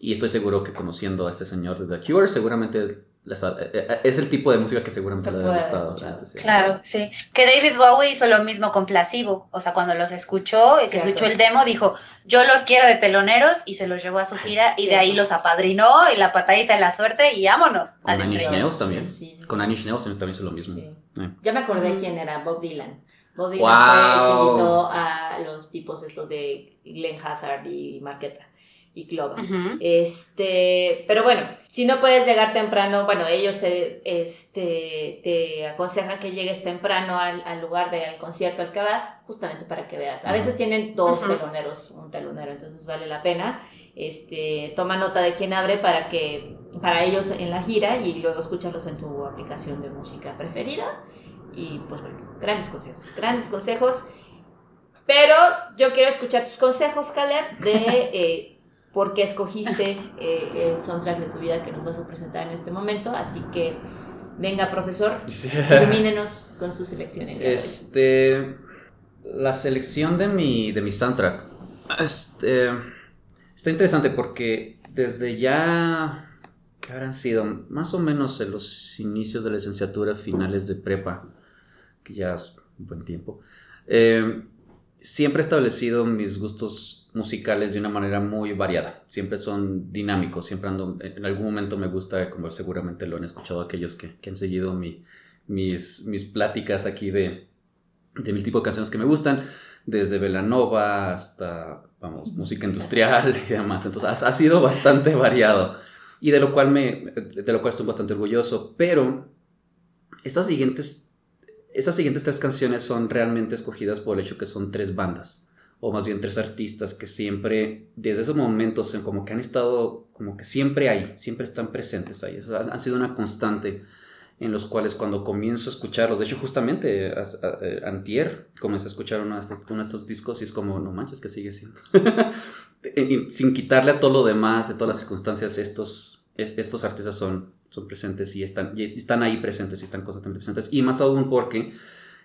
Y estoy seguro que conociendo a este señor de The Cure, seguramente les ha- eh, eh, es el tipo de música que seguramente Te le ha gustado. escuchar. Sí, sí, sí. Claro, sí. Que David Bowie hizo lo mismo con Placebo. O sea, cuando los escuchó, y que Cierto. escuchó el demo, dijo, yo los quiero de teloneros y se los llevó a su gira y de ahí los apadrinó y la patadita de la suerte y vámonos. Con estreno. Nails también. Sí, sí, sí. Con Inch Nails también hizo lo mismo. Sí. Eh. Ya me acordé Ujú. quién era, Bob Dylan. Bob Dylan fue el que invitó a los tipos estos de Glenn Hazard y Marqueta y Clova. Ujú. Este, pero bueno, si no puedes llegar temprano, bueno, ellos te, este, te aconsejan que llegues temprano al, al lugar del concierto al que vas, justamente para que veas. A veces tienen dos teloneros, un telonero, entonces vale la pena. Este, toma nota de quién abre para que, para ellos en la gira y luego escúchalos en tu aplicación de música preferida. Y pues bueno, grandes consejos, grandes consejos. Pero yo quiero escuchar tus consejos, Caleb, de *laughs* eh, por qué escogiste eh, el soundtrack de tu vida que nos vas a presentar en este momento. Así que, venga, profesor, ilumínenos con su selección. Este. La selección de mi, de mi soundtrack. Este. Está interesante porque desde ya. ¿Qué habrán sido? Más o menos en los inicios de la licenciatura, finales de prepa, que ya es un buen tiempo. eh, siempre he establecido mis gustos musicales de una manera muy variada. Siempre son dinámicos, siempre ando, en algún momento me gusta, como seguramente lo han escuchado aquellos que, que han seguido mi, mis, mis pláticas aquí de, de mi tipo de canciones que me gustan, desde Velanova hasta, vamos, música industrial *laughs* y demás. Entonces ha, sido bastante *laughs* variado y de lo cual me, de lo cual estoy bastante orgulloso, pero estas siguientes estas siguientes tres canciones son realmente escogidas por el hecho que son tres bandas, o más bien tres artistas que siempre, desde esos momentos, en como que han estado, como que siempre ahí, siempre están presentes ahí. Eso ha- han sido una constante en los cuales cuando comienzo a escucharlos, de hecho justamente eh, antier comencé a escuchar uno de, estos, discos y es como, no manches, que sigue siendo. *laughs* Sin quitarle a todo lo demás, de todas las circunstancias, estos, es- estos artistas son, son presentes y están, y están ahí presentes y están constantemente presentes. Y más aún porque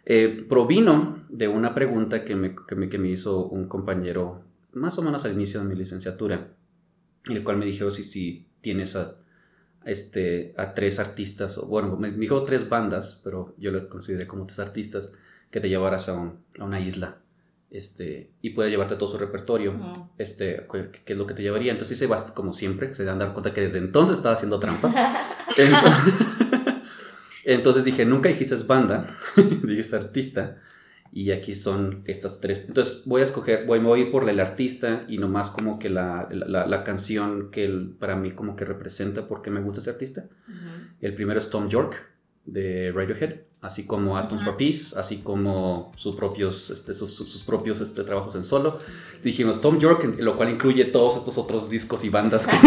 eh, provino de una pregunta que me, que, me, que me hizo un compañero más o menos al inicio de mi licenciatura, en el cual me dijo si, si tienes a, este, a tres artistas, o bueno, me dijo tres bandas, pero yo lo consideré como tres artistas, que te llevaras a, un- a una isla este, y puedes llevarte todo su repertorio Ujú. este, qué, qué es lo que te llevaría. Entonces hice como siempre, se dan dar cuenta que desde entonces estaba haciendo trampa. *laughs* Entonces, entonces dije, nunca dijiste banda, *laughs* dijiste artista. Y aquí son estas tres. Entonces voy a escoger, voy, me voy a ir por el artista y nomás como que la, la, la canción que el- para mí como que representa por qué me gusta ese artista. El primero es Tom York de Radiohead, así como Atoms for Peace, así como sus propios, este, sus, propios este, trabajos en solo. Dijimos Tom York, en- lo cual incluye todos estos otros discos y bandas que,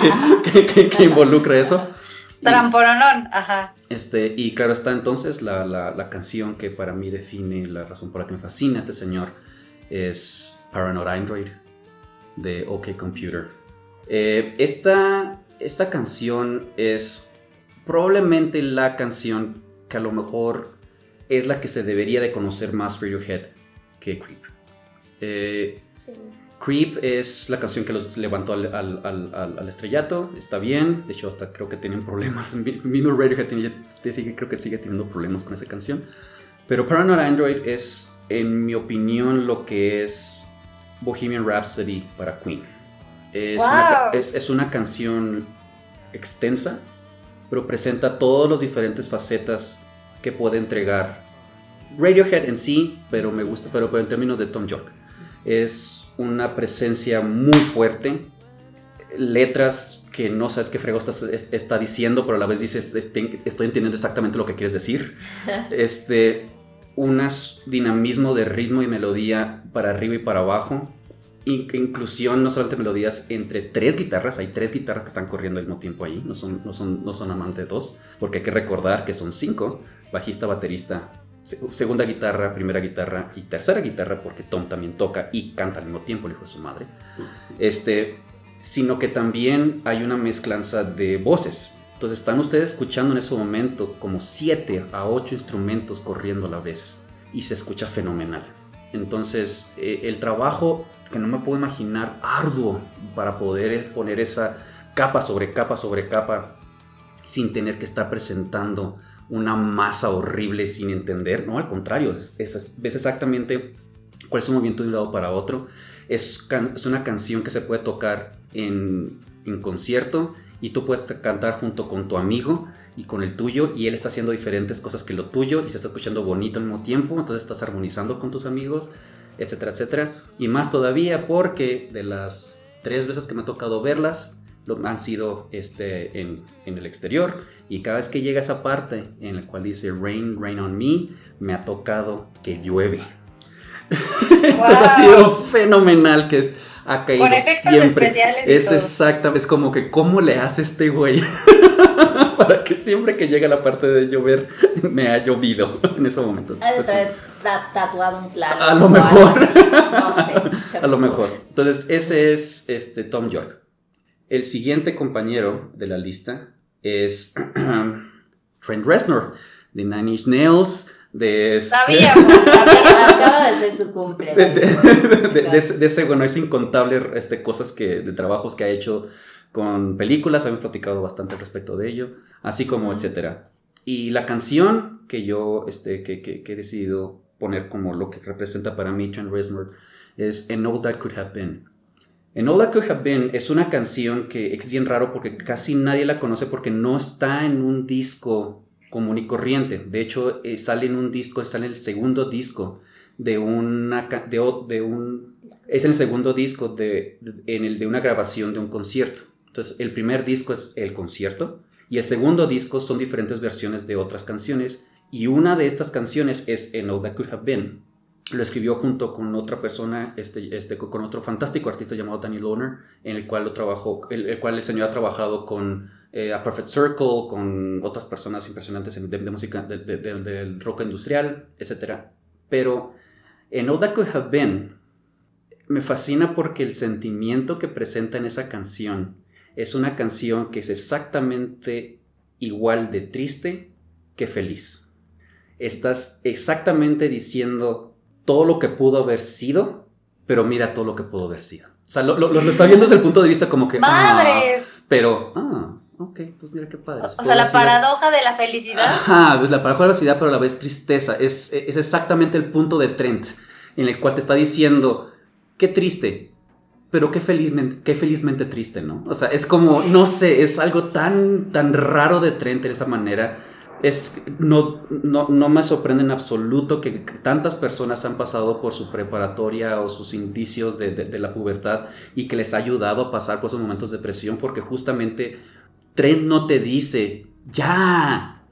que, *laughs* que- que- que involucra eso. Tramporonón, ajá. este, y claro está entonces la, la- la canción que para mí define la razón por la que me fascina este señor es Paranoid Android de OK Computer. Eh, esta, esta canción es probablemente la canción que a lo mejor es la que se debería de conocer más Radiohead que Creep. Eh, Sí. Creep es la canción que los levantó al, al- al- al- al estrellato, está bien, de hecho hasta creo que tienen problemas, *laughs* mismo Radiohead tiene- sigue- creo que sigue teniendo problemas con esa canción, pero Paranoid Android es, en mi opinión, lo que es Bohemian Rhapsody para Queen. Es, una, Wow. es- es una canción extensa, pero presenta todos los diferentes facetas que puede entregar Radiohead en sí, pero me gusta, pero, pero en términos de Tom York. Es una presencia muy fuerte, letras que no sabes qué frego estás- es- está diciendo, pero a la vez dices, "Este- estoy entendiendo exactamente lo que quieres decir. *laughs* Este, un dinamismo de ritmo y melodía para arriba y para abajo. In- inclusión, no solamente melodías, entre tres guitarras. Hay tres guitarras que están corriendo al mismo tiempo ahí. No son, no son, no son amante de dos. Porque hay que recordar que son cinco. Bajista, baterista, segunda guitarra, primera guitarra y tercera guitarra. Porque Tom también toca y canta al mismo tiempo, el hijo de su madre. Este, sino que también hay una mezclanza de voces. Entonces están ustedes escuchando en ese momento como siete a ocho instrumentos corriendo a la vez y se escucha fenomenal. Entonces, eh, el trabajo que no me puedo imaginar arduo para poder poner esa capa sobre capa sobre capa sin tener que estar presentando una masa horrible sin entender. No, al contrario, es, ves exactamente cuál es su movimiento de un lado para otro. Es, es una canción que se puede tocar en, en concierto y tú puedes cantar junto con tu amigo y con el tuyo y él está haciendo diferentes cosas que lo tuyo y se está escuchando bonito al mismo tiempo, entonces estás armonizando con tus amigos, etcétera, etcétera. Y más todavía porque de las tres veces que me ha tocado verlas, lo, han sido este, en, en, el exterior y cada vez que llega esa parte en la cual dice Rain, Rain on Me, me ha tocado que llueve. *laughs* Entonces ha sido fenomenal que es ha caído siempre. Es exactamente, es como que cómo le hace este güey *laughs* para que siempre que llega la parte de llover me ha llovido en esos momentos. Ha de traer tatuado un plano. A lo mejor. No sé. *laughs* A lo mejor. Entonces, ese es este Tom York. El siguiente compañero de la lista es *clears throat* Trent Reznor de Nine Inch Nails de este... *laughs* acaba de ser su cumpleaños. De, ese, bueno, es incontable este, cosas que, de trabajos que ha hecho con películas, habíamos platicado bastante al respecto de ello, así como etcétera. Y la canción que yo, este, que, que, he decidido poner como lo que representa para mí Trent Reznor es And All That Could Have Been. And All That Could Have Been es una canción que es bien raro porque casi nadie la conoce porque no está en un disco común y corriente. De hecho, eh, sale en un disco, sale el segundo disco de un es el segundo disco de, en el de una grabación de un concierto. Entonces, el primer disco es el concierto y el segundo disco son diferentes versiones de otras canciones y una de estas canciones es En All That Could Have Been. Lo escribió junto con otra persona, este, este, con otro fantástico artista llamado Danny Lohner, en el cual lo trabajó, el cual el señor ha trabajado con eh, a Perfect Circle, con otras personas impresionantes de, música, del rock industrial, etc. Pero en All That Could Have Been me fascina porque el sentimiento que presenta en esa canción es una canción que es exactamente igual de triste que feliz. Estás exactamente diciendo todo lo que pudo haber sido, pero mira todo lo que pudo haber sido. O sea, lo, lo, está viendo desde el punto de vista como que... Ah, ¡Madres! pero, ah, Ok, pues mira qué padre. O, sea, la paradoja de la felicidad. Ajá, pues la paradoja de la felicidad, pero a la vez tristeza. Es, es exactamente el punto de Trent, en el cual te está diciendo, qué triste, pero qué felizmente, qué felizmente triste, ¿no? O sea, es como, no sé, es algo tan, tan raro de Trent de esa manera. Es, no, no, no me sorprende en absoluto que tantas personas han pasado por su preparatoria o sus indicios de, de, de la pubertad y que les ha ayudado a pasar por esos momentos de depresión porque justamente Trent no te dice, ya,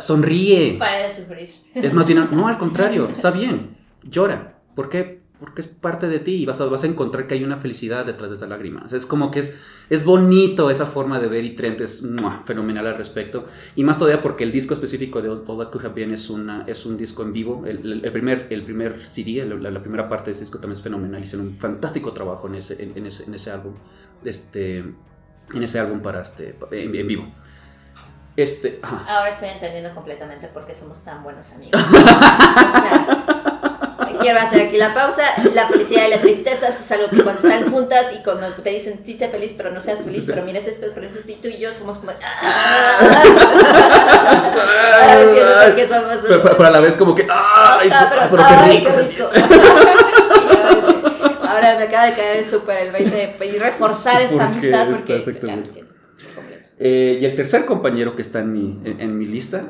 sonríe. Para de sufrir. Es más bien, no, al contrario, *laughs* está bien, llora. ¿Por qué? Porque es parte de ti y vas a, vas a encontrar que hay una felicidad detrás de esa lágrima. es como que es, es bonito esa forma de ver y Trent es fenomenal al respecto. Y más todavía porque el disco específico de All That Could Have Been es, una, es un disco en vivo. El, primer, el primer CD, la, primera parte de ese disco también es fenomenal. Hicieron un fantástico trabajo en ese, en, ese, en ese álbum. Este, en ese álbum para este, en, vivo. Este, Ahora estoy entendiendo completamente por qué somos tan buenos amigos. *laughs* o sea, quiero hacer aquí la pausa. La felicidad y la tristeza es algo que cuando están juntas y cuando te dicen sí sé feliz, pero no seas feliz, pero mires esto, pero esto, y tú y yo somos como. ¡Ah! *laughs* *laughs* pero, a la vez como que. ¡Ay! pero, pero, qué rico! Qué rico. *laughs* ahora me acaba de caer súper el 20 y reforzar esta amistad porque eh, y el tercer compañero que está en mi, en, mi lista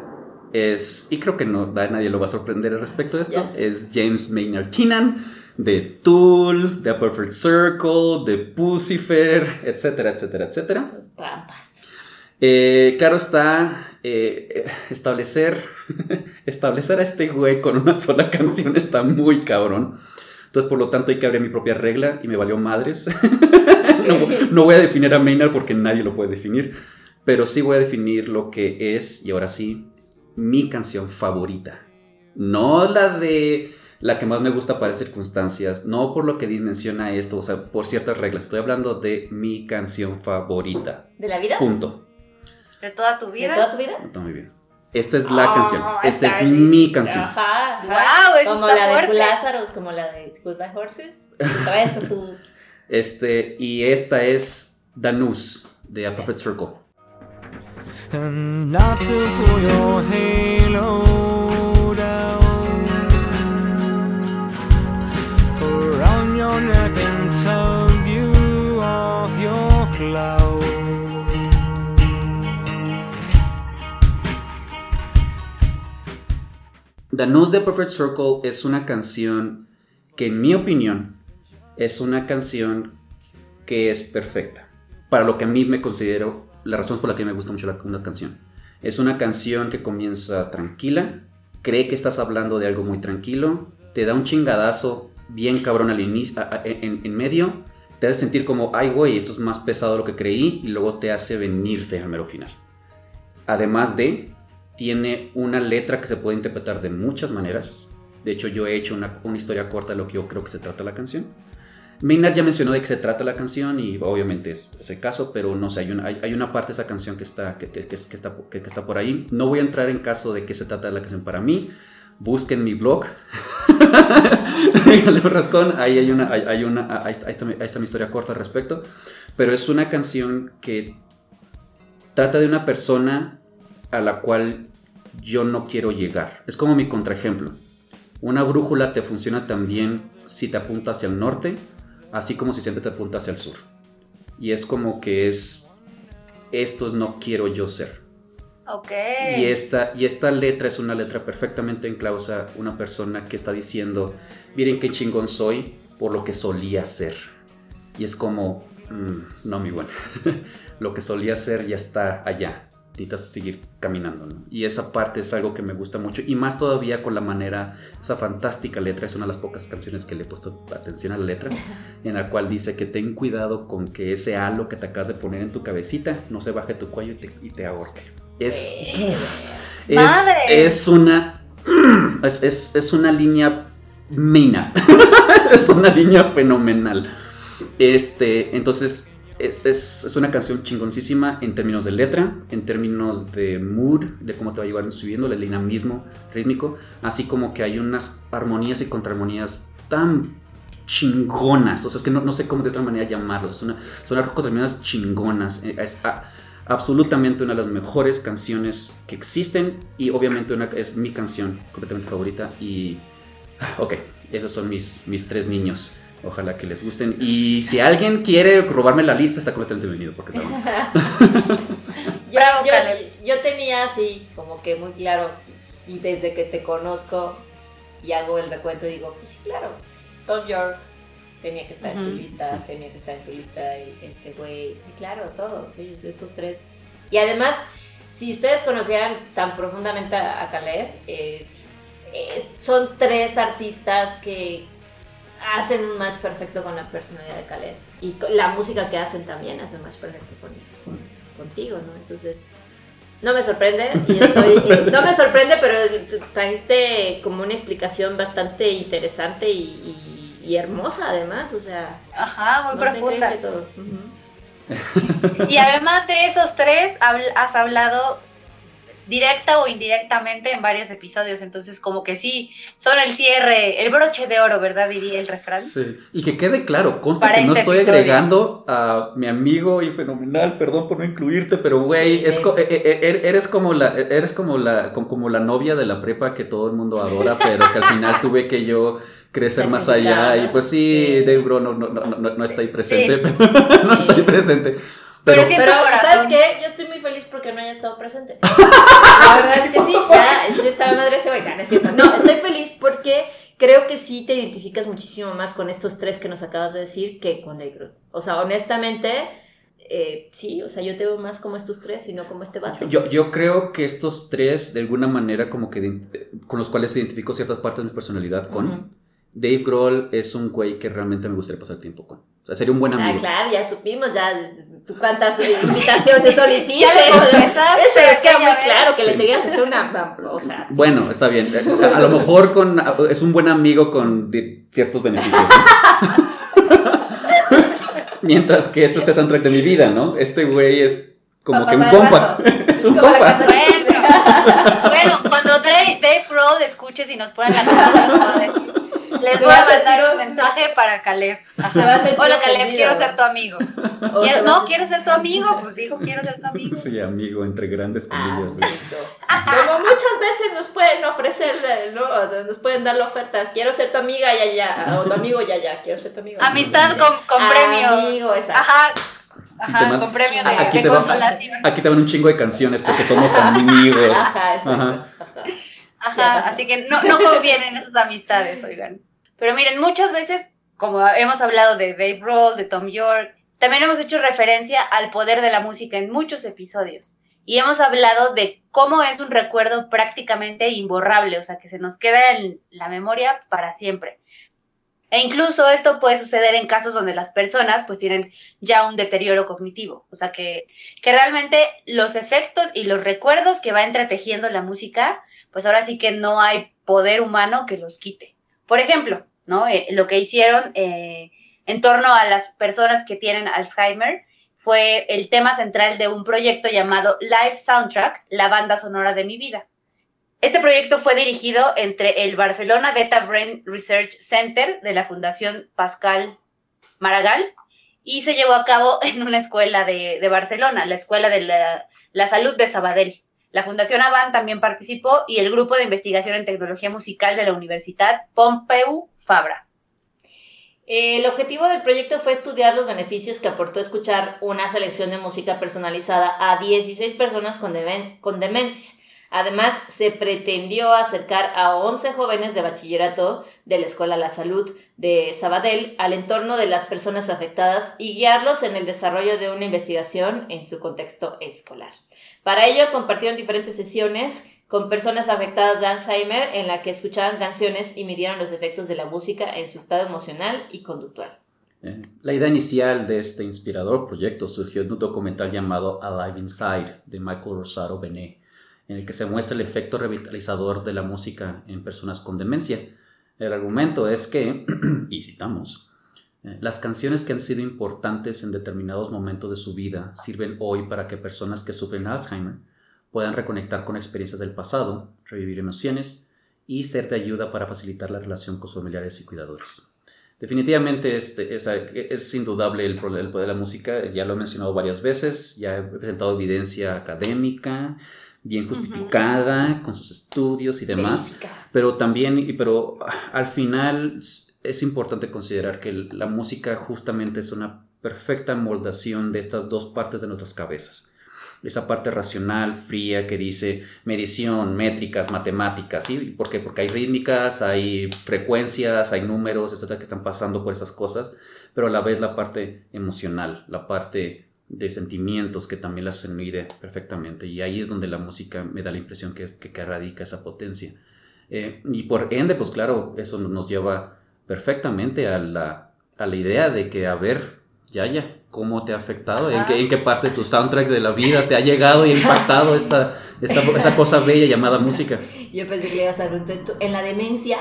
es, y creo que no, nadie lo va a sorprender al respecto de esto, es James Maynard Keenan de Tool, de A Perfect Circle, de Pucifer, etcétera, etcétera, etcétera. trampas. Eh, claro está, eh, establecer, *laughs* establecer a este güey con una sola canción está muy cabrón. Entonces, por lo tanto, hay que abrir mi propia regla y me valió madres. *laughs* no, voy a definir a Maynard porque nadie lo puede definir, pero sí voy a definir lo que es, y ahora sí, mi canción favorita. No la de la que más me gusta para circunstancias, no por lo que dimensiona esto, o sea, por ciertas reglas. Estoy hablando de mi canción favorita. ¿De la vida? Punto. ¿De toda tu vida? ¿De toda tu vida? De toda mi vida. Esta es la Oh, canción. Esta es mi canción. Ajá, ajá. Wow, Como la de. Lázaros, como la de Goodbye Horses. Tu. *laughs* Este, y esta es Danus de A Perfect Circle. And not to pull your halo down around your neck and tug you off your cloud. Danus de Perfect Circle es una canción que en mi opinión es una canción que es perfecta. Para lo que a mí me considero la razón por la que me gusta mucho la, canción. Es una canción que comienza tranquila, cree que estás hablando de algo muy tranquilo, te da un chingadazo bien cabrón al inicio, en medio, te hace sentir como, ay güey, esto es más pesado de lo que creí, y luego te hace venirte al mero final. Además de, tiene una letra que se puede interpretar de muchas maneras. De hecho, yo he hecho una, una historia corta de lo que yo creo que se trata la canción. Maynard ya mencionó de qué se trata la canción y obviamente es, es el caso, pero no sé, hay una, hay, una parte de esa canción que está, que, que- está, que- está por ahí. No voy a entrar en caso de qué se trata la canción para mí. Busquen mi blog. *laughs* Rascón, ahí hay una, hay, una, ahí está, ahí está mi historia corta al respecto. Pero es una canción que trata de una persona a la cual yo no quiero llegar. Es como mi contraejemplo. Una brújula te funciona también si te apunta hacia el norte, así como si siempre te apunta hacia el sur. Y es como que es, esto no quiero yo ser. Ok. Y esta, y esta letra es una letra perfectamente enclausa, una persona que está diciendo, miren qué chingón soy por lo que solía ser. Y es como, mm, no, mi buena, *laughs* lo que solía ser ya está allá. Necesitas seguir caminando, ¿no? Y esa parte es algo que me gusta mucho. Y más todavía con la manera, esa fantástica letra. Es una de las pocas canciones que le he puesto atención a la letra. *laughs* En la cual dice que ten cuidado con que ese halo que te acabas de poner en tu cabecita no se baje tu cuello y te, y te ahorque. Es, es, ¡Madre! es una. *clears throat* Es, es- es una línea mina. *laughs* es una línea fenomenal. Este, entonces, es, es- es una canción chingoncísima en términos de letra, en términos de mood, de cómo te va a llevar subiendo, el dinamismo rítmico, así como que hay unas armonías y contraarmonías tan chingonas. O sea, es que no, no sé cómo de otra manera llamarlas. Son, son unas contraarmonías chingonas. Eh, Es a- absolutamente una de las mejores canciones que existen y obviamente una, es mi canción completamente favorita. Y, ah, ok, esos son mis, mis tres niños. Ojalá que les gusten. Y si alguien quiere robarme la lista, está completamente bienvenido. Porque también- *laughs* Yo, Bravo, yo- Caleb. yo tenía así, como que muy claro, y desde que te conozco y hago el recuento, digo, pues sí, claro, Tom York tenía que estar en tu lista, Sí. tenía que estar en tu lista, y este güey, sí, claro, todos, ellos, estos tres. Y además, si ustedes conocieran tan profundamente a, Caleb, eh, es- son tres artistas que hacen un match perfecto con la personalidad de Caleb. Y la música que hacen también hace un match perfecto con, con- contigo, ¿no? Entonces, no me sorprende y *laughs* estoy... no me sorprende, pero trajiste como una explicación bastante interesante y, y- y hermosa además, o sea... Ajá, muy no profunda. todo. *laughs* Y además de esos tres, has hablado directa o indirectamente en varios episodios, entonces como que sí, son el cierre, el broche de oro, ¿verdad? Diría el refrán. Sí. Y que quede claro, consta Para que no este estoy episodio. agregando a mi amigo y fenomenal, perdón por no incluirte, pero güey, Sí, es co- güey. e- e- e- eres como la eres como la como, la novia de la prepa que todo el mundo adora, *laughs* pero que al final tuve que yo crecer más allá y pues sí. Dave Bro no, no, no, no, no está ahí presente, *laughs* no está ahí presente. Pero Pero, sí- Pero. ¿sabes qué? Yo estoy muy feliz porque no haya estado presente. *laughs* La verdad es que sí, ya, estoy esta madre ese oiga, no es cierto. No, estoy feliz porque creo que sí te identificas muchísimo más con estos tres que nos acabas de decir que con Dave Grohl. O sea, honestamente, eh, sí, o sea, yo te veo más como estos tres y no como este vato. Yo, yo creo que estos tres, de alguna manera, como que con los cuales identifico ciertas partes de mi personalidad con. Dave Grohl es un güey que realmente me gustaría pasar tiempo con. O sea, sería un buen Ah, amigo. claro, ya supimos, ya tú cuántas eh, invitaciones no le hiciste. Eso, confesaste eso es que era muy claro que le tenías que hacer una. O sea, sí. Bueno, está bien. A, a lo mejor con, es un buen amigo con ciertos beneficios. ¿no? *laughs* Mientras que este es el soundtrack de mi vida, ¿no? Este güey es como que un compa. *laughs* es un como compa. Bueno, *laughs* Bueno, cuando Dave, Dave Grohl escuche si nos ponen la canción, les voy a mandar un mensaje para Caleb. Se va a sentir Hola Caleb, ofendido. quiero ser tu amigo. *laughs* Quiero- no, sentir- quiero ser tu amigo. Pues dijo, quiero ser tu amigo. Sí, amigo, entre grandes Ah, comillas. bonito. Como muchas veces nos pueden ofrecer, ¿no? Nos pueden dar la oferta. Quiero ser tu amiga, ya, ya. O tu amigo, ya, ya. Quiero ser tu amigo. Amistad con, con premio. Amigo, exacto. Ajá. Man- con premio de, aquí, de te van, aquí te van un chingo de canciones porque somos amigos. *laughs* Ajá, exacto. Ajá. Ajá. Sí, así que no, no convienen esas amistades, oigan. Pero miren, muchas veces, como hemos hablado de Dave Grohl, de Tom York, también hemos hecho referencia al poder de la música en muchos episodios. Y hemos hablado de cómo es un recuerdo prácticamente imborrable, o sea, que se nos queda en la memoria para siempre. E incluso esto puede suceder en casos donde las personas pues tienen ya un deterioro cognitivo, o sea, que, que realmente los efectos y los recuerdos que va entretejiendo la música pues ahora sí que no hay poder humano que los quite. Por ejemplo. Eh, lo que hicieron eh, en torno a las personas que tienen Alzheimer fue el tema central de un proyecto llamado Live Soundtrack, la banda sonora de mi vida. Este proyecto fue dirigido entre el Barcelona Beta Brain Research Center de la Fundación Pascal Maragall y se llevó a cabo en una escuela de, Barcelona, la Escuela de la Salud de Sabadell. La Fundación Avan también participó y el Grupo de Investigación en Tecnología Musical de la Universidad Pompeu Fabra. El objetivo del proyecto fue estudiar los beneficios que aportó escuchar una selección de música personalizada a 16 personas con, con demencia. Además, se pretendió acercar a 11 jóvenes de bachillerato de la Escuela La Salud de Sabadell al entorno de las personas afectadas y guiarlos en el desarrollo de una investigación en su contexto escolar. Para ello, compartieron diferentes sesiones con personas afectadas de Alzheimer en la que escuchaban canciones y midieron los efectos de la música en su estado emocional y conductual. La idea inicial de este inspirador proyecto surgió de un documental llamado Alive Inside de Michael Rosado Benet, en el que se muestra el efecto revitalizador de la música en personas con demencia. El argumento es que, *clears throat* y citamos, las canciones que han sido importantes en determinados momentos de su vida sirven hoy para que personas que sufren Alzheimer puedan reconectar con experiencias del pasado, revivir emociones y ser de ayuda para facilitar la relación con sus familiares y cuidadores. Definitivamente este, es, es indudable el, poder de la música, ya lo he mencionado varias veces, ya he presentado evidencia académica, bien justificada, con sus estudios y demás. Verifica. Pero también, pero al final es importante considerar que la música justamente es una perfecta moldación de estas dos partes de nuestras cabezas. Esa parte racional, fría, que dice medición, métricas, matemáticas, ¿sí? ¿Por qué? Porque hay rítmicas, hay frecuencias, hay números, etcétera, que están pasando por esas cosas, pero a la vez la parte emocional, la parte de sentimientos que también las mide perfectamente. Y ahí es donde la música me da la impresión que, que, que radica esa potencia. Eh, y por ende, pues claro, eso nos lleva perfectamente a la, a la idea de que, a ver, ya, ya, ¿cómo te ha afectado? ¿En qué, ¿En qué parte de tu soundtrack de la vida te ha llegado y impactado esta, esta, esa cosa bella llamada música? Yo pensé que le ibas a preguntar ¿tú- *laughs* en la demencia.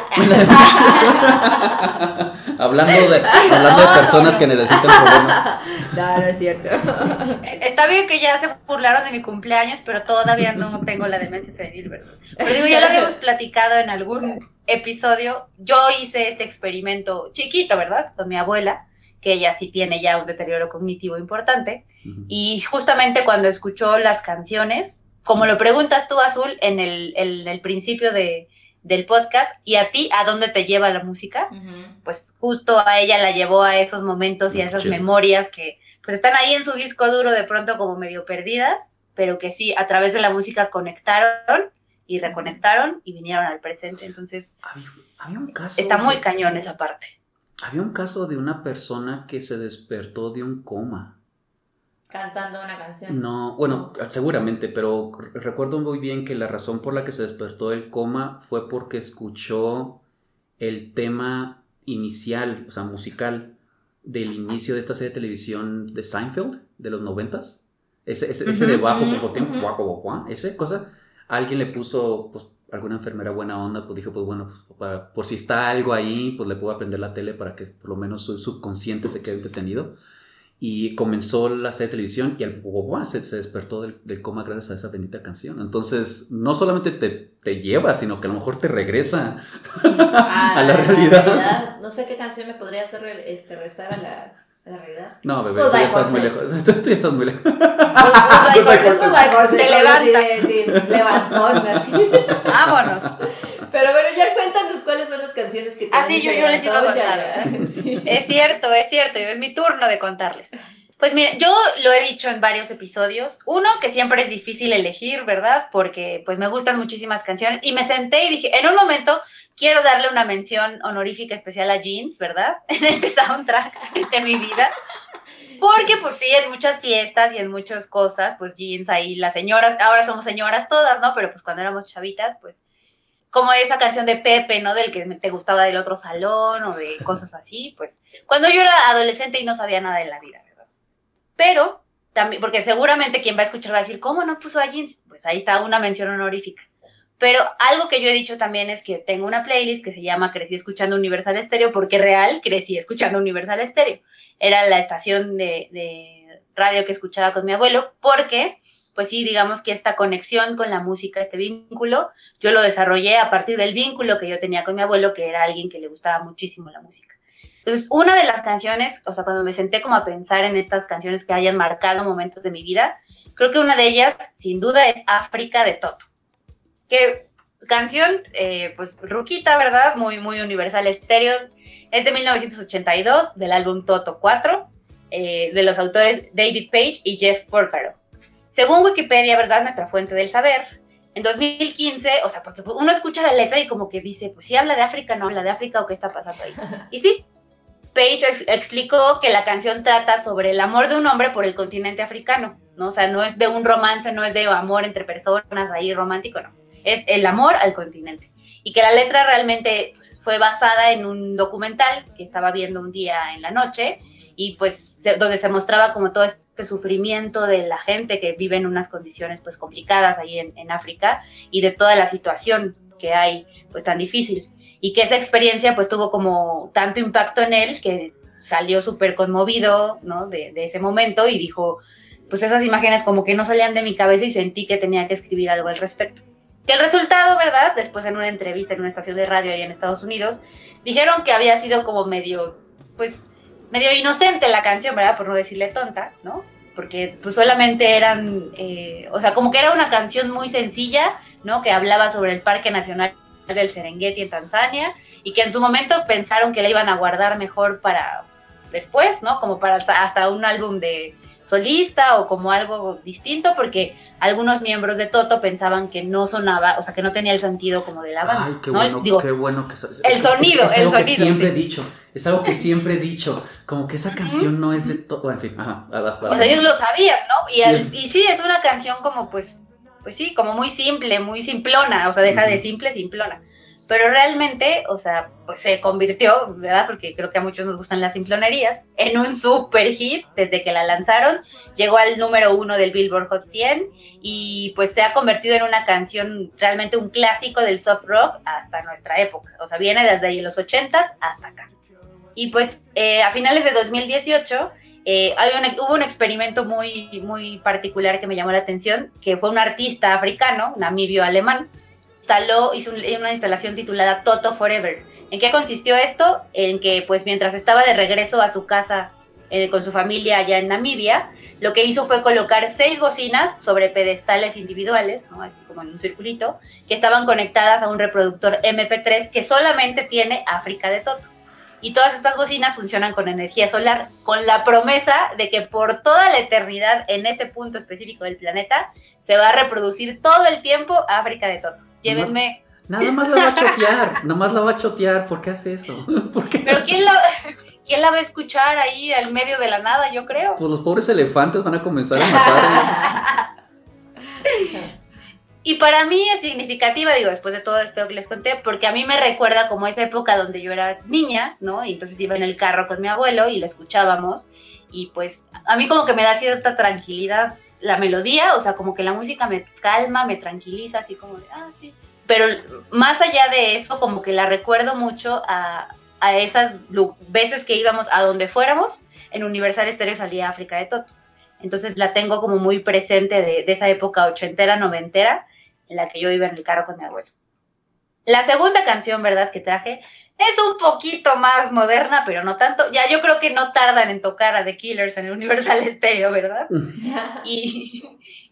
hablando, de, hablando de personas que necesitan problemas. no, no es cierto. *laughs* Está bien que ya se burlaron de mi cumpleaños, pero todavía no tengo la demencia senil, ¿verdad? Pero digo, ya lo habíamos platicado en algún episodio. Yo hice este experimento chiquito, ¿verdad? Con mi abuela, que ella sí tiene ya un deterioro cognitivo importante. Y justamente cuando escuchó las canciones, como lo preguntas tú, Azul, en el, en el principio de, del podcast, y a ti, ¿a dónde te lleva la música? Pues justo a ella la llevó a esos momentos y a esas memorias que pues están ahí en su disco duro de pronto como medio perdidas, pero que sí, a través de la música conectaron y reconectaron y vinieron al presente. Entonces, Había, había un caso. está muy de- cañón esa parte. Había un caso de una persona que se despertó de un coma. Cantando una canción. No, bueno, seguramente, pero re- recuerdo muy bien que la razón por la que se despertó del coma fue porque escuchó el tema inicial, o sea, musical, del inicio de esta serie de televisión de Seinfeld, de los noventas. Ese, ese, ese de bajo, como tiempo, guau, ese cosa, alguien le puso, pues, alguna enfermera buena onda, pues dijo, pues bueno, pues, para- por si está algo ahí, pues le puedo aprender la tele para que por lo menos su subconsciente se quede entretenido. y comenzó la serie de televisión y el papá se, se despertó del, del coma gracias a esa bendita canción. Entonces, no solamente te, te lleva, sino que a lo mejor te regresa *laughs* a la realidad. No sé qué canción me podría hacer este, regresar a la, a la realidad. No, bebé, Goodbye, *laughs* tú ya estás muy lejos. *laughs* Tú ya estás muy lejos. Horses. horses. Te *laughs* levantón, así. Vámonos. Pero bueno, ya cuéntanos cuáles son las canciones que te Ah, dan sí, ese yo- yo les iba a contar. Sí. Es cierto, es cierto, es mi turno de contarles. Pues mire, yo lo he dicho en varios episodios. Uno, que siempre es difícil elegir, ¿verdad? Porque pues me gustan muchísimas canciones. Y me senté y dije, en un momento quiero darle una mención honorífica especial a Jeans, ¿verdad? *laughs* En este soundtrack de mi vida. Porque pues sí, en muchas fiestas y en muchas cosas, pues Jeans ahí, las señoras, ahora somos señoras todas, ¿no? Pero pues cuando éramos chavitas, pues como esa canción de Pepe, ¿no? Del que te gustaba del otro salón o de cosas así, pues cuando yo era adolescente y no sabía nada de la vida, ¿verdad? Pero también, porque seguramente quien va a escuchar va a decir, ¿cómo no puso a Jeans? Pues ahí está una mención honorífica. Pero algo que yo he dicho también es que tengo una playlist que se llama Crecí escuchando Universal Stereo, porque real crecí escuchando Universal Stereo. Era la estación de, de radio que escuchaba con mi abuelo, porque, pues sí, digamos que esta conexión con la música, este vínculo, yo lo desarrollé a partir del vínculo que yo tenía con mi abuelo, que era alguien que le gustaba muchísimo la música. Entonces, una de las canciones, o sea, cuando me senté como a pensar en estas canciones que hayan marcado momentos de mi vida, creo que una de ellas, sin duda, es África de Toto. Que canción, eh, pues, ruquita, ¿verdad? Muy, muy universal estéreo. Es de 1982, del álbum Toto 4, eh, de los autores David Page y Jeff Porcaro. Según Wikipedia, ¿verdad? Nuestra fuente del saber, en 2015, o sea, porque uno escucha la letra y como que dice, pues si habla de África, no habla de África o qué está pasando ahí. *laughs* Y sí, Page ex- explicó que la canción trata sobre el amor de un hombre por el continente africano, ¿no? O sea, no es de un romance, no es de amor entre personas ahí romántico, no. Es el amor al continente. Y que la letra realmente pues, fue basada en un documental que estaba viendo un día en la noche y pues donde se mostraba como todo este sufrimiento de la gente que vive en unas condiciones pues complicadas ahí en, en África y de toda la situación que hay pues tan difícil y que esa experiencia pues tuvo como tanto impacto en él que salió súper conmovido ¿no? de, de ese momento y dijo pues esas imágenes como que no salían de mi cabeza y sentí que tenía que escribir algo al respecto. Que el resultado, ¿verdad? Después en una entrevista en una estación de radio ahí en Estados Unidos, dijeron que había sido como medio, pues, medio inocente la canción, ¿verdad? Por no decirle tonta, ¿no? Porque pues solamente eran, eh, o sea, como que era una canción muy sencilla, ¿no? Que hablaba sobre el Parque Nacional del Serengeti en Tanzania y que en su momento pensaron que la iban a guardar mejor para después, ¿no? Como para hasta, hasta un álbum de solista o como algo distinto porque algunos miembros de Toto pensaban que no sonaba, o sea, que no tenía el sentido como de la banda. Ay, qué ¿no? bueno, Digo, qué bueno que es- el sonido, es, es algo que sonido, siempre sí. he dicho. Es algo que siempre he dicho. Como que esa canción no es de todo. En fin, ajá, a las O palabras. sea, ellos lo sabían, ¿no? Y, Sí. y sí, es una canción como pues, pues sí, como muy simple, muy simplona, o sea, deja de simple, simplona. Pero realmente, o sea, pues se convirtió, ¿verdad? Porque creo que a muchos nos gustan las simplonerías, en un super hit desde que la lanzaron. Llegó al número uno del Billboard Hot 100 y pues se ha convertido en una canción, realmente un clásico del soft rock hasta nuestra época. O sea, viene desde ahí los 80s hasta acá. Y pues eh, a finales de 2018 eh, hay un- hubo un experimento muy, muy particular que me llamó la atención, que fue un artista africano, namibio-alemán, instaló, hizo un- una instalación titulada Toto Forever. ¿En qué consistió esto? En que pues mientras estaba de regreso a su casa eh, con su familia allá en Namibia, lo que hizo fue colocar seis bocinas sobre pedestales individuales, ¿no? Como en un circulito, que estaban conectadas a un reproductor MP3 que solamente tiene África de Toto. Y todas estas bocinas funcionan con energía solar, con la promesa de que por toda la eternidad en ese punto específico del planeta se va a reproducir todo el tiempo África de Toto. Llévenme. Nada más la va a chotear. *laughs* Nada más la va a chotear. ¿Por qué hace eso? *laughs* ¿Por qué Pero hace ¿quién eso? la, *laughs* ¿quién la va a escuchar ahí al medio de la nada? Yo creo. Pues los pobres elefantes van a comenzar a matar. Y para mí es significativa, digo, después de todo esto que les conté, porque a mí me recuerda como esa época donde yo era niña, ¿no? Y entonces iba en el carro con mi abuelo y la escuchábamos. Y pues a mí como que me da cierta tranquilidad la melodía, o sea, como que la música me calma, me tranquiliza, así como de, ah, sí. Pero más allá de eso, como que la recuerdo mucho a, a esas veces que íbamos a donde fuéramos, en Universal Stereo salía África de Toto. Entonces la tengo como muy presente de, de esa época ochentera, noventera, en la que yo iba en el carro con mi abuelo. La segunda canción, ¿verdad?, que traje es un poquito más moderna, pero no tanto. Ya yo creo que no tardan en tocar a The Killers en el Universal Stereo, ¿verdad? *laughs* y,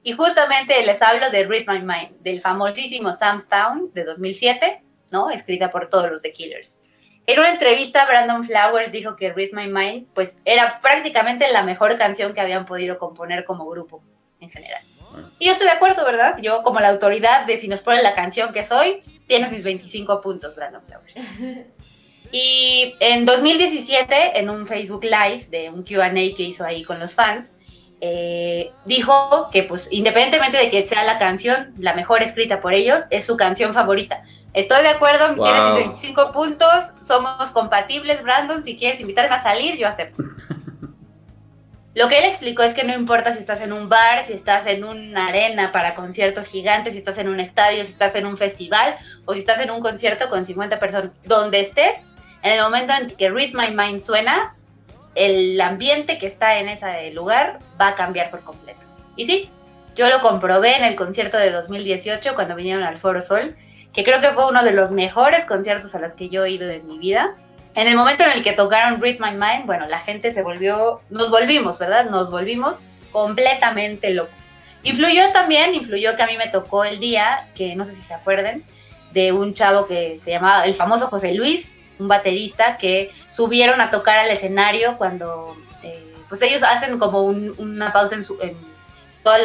y justamente les hablo de Read My Mind, del famosísimo Sam's Town de 2007, ¿no? Escrita por todos los The Killers. En una entrevista, Brandon Flowers dijo que Read My Mind, pues, era prácticamente la mejor canción que habían podido componer como grupo, en general. Y yo estoy de acuerdo, ¿verdad? Yo, como la autoridad de si nos ponen la canción que soy, tienes mis 25 puntos, Brandon Flowers. Y en 2017, en un Facebook Live de un QA que hizo ahí con los fans, eh, dijo que, pues, independientemente de que sea la canción la mejor escrita por ellos, es su canción favorita. Estoy de acuerdo, Wow. tienes mis 25 puntos, somos compatibles, Brandon. Si quieres invitarme a salir, yo acepto. Lo que él explicó es que no importa si estás en un bar, si estás en una arena para conciertos gigantes, si estás en un estadio, si estás en un festival o si estás en un concierto con 50 personas, donde estés, en el momento en que Read My Mind suena, el ambiente que está en ese lugar va a cambiar por completo. Y sí, yo lo comprobé en el concierto de 2018 cuando vinieron al Foro Sol, que creo que fue uno de los mejores conciertos a los que yo he ido en mi vida. En el momento en el que tocaron Read My Mind, bueno, la gente se volvió, nos volvimos, ¿verdad? Nos volvimos completamente locos. Influyó también, influyó que a mí me tocó el día, que no sé si se acuerden, de un chavo que se llamaba el famoso José Luis, un baterista que subieron a tocar al escenario cuando, eh, pues ellos hacen como un- una pausa en, en todos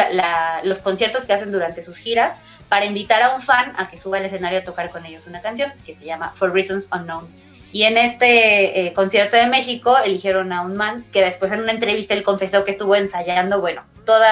los conciertos que hacen durante sus giras para invitar a un fan a que suba al escenario a tocar con ellos una canción que se llama For Reasons Unknown. Y en este eh, concierto de México eligieron a un man que después en una entrevista él confesó que estuvo ensayando, bueno, todos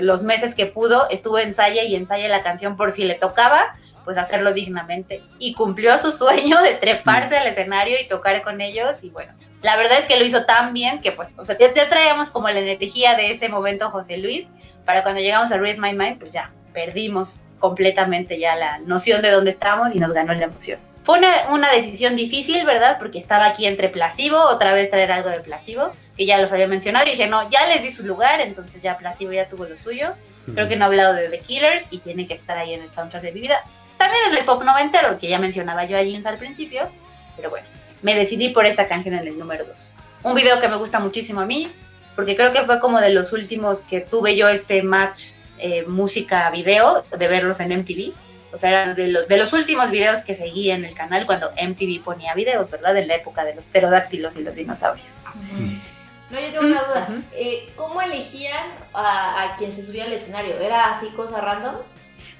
los meses que pudo, estuvo ensaya y ensaya la canción por si le tocaba, pues hacerlo dignamente. Y cumplió su sueño de treparse al escenario y tocar con ellos y bueno. La verdad es que lo hizo tan bien que pues, o sea, ya, ya traíamos como la energía de ese momento José Luis, para cuando llegamos a Read My Mind, pues ya perdimos completamente ya la noción de dónde estábamos y nos ganó la emoción. Fue una, una decisión difícil, ¿verdad? Porque estaba aquí entre Placebo, otra vez traer algo de Placebo, que ya los había mencionado, y dije, no, ya les di su lugar, entonces ya Placebo ya tuvo lo suyo. Creo que no he hablado de The Killers y tiene que estar ahí en el soundtrack de mi vida. También el pop noventero, que ya mencionaba yo a Jeans al principio, pero bueno, me decidí por esta canción en el número 2. Un video que me gusta muchísimo a mí, porque creo que fue como de los últimos que tuve yo este match eh, música-video, de verlos en MTV. O sea, de, lo- de los últimos videos que seguí en el canal cuando MTV ponía videos, ¿verdad? En la época de los pterodáctilos y los dinosaurios. No, yo tengo una duda. Eh, ¿Cómo elegían a, a quien se subía al escenario? ¿Era así cosa random?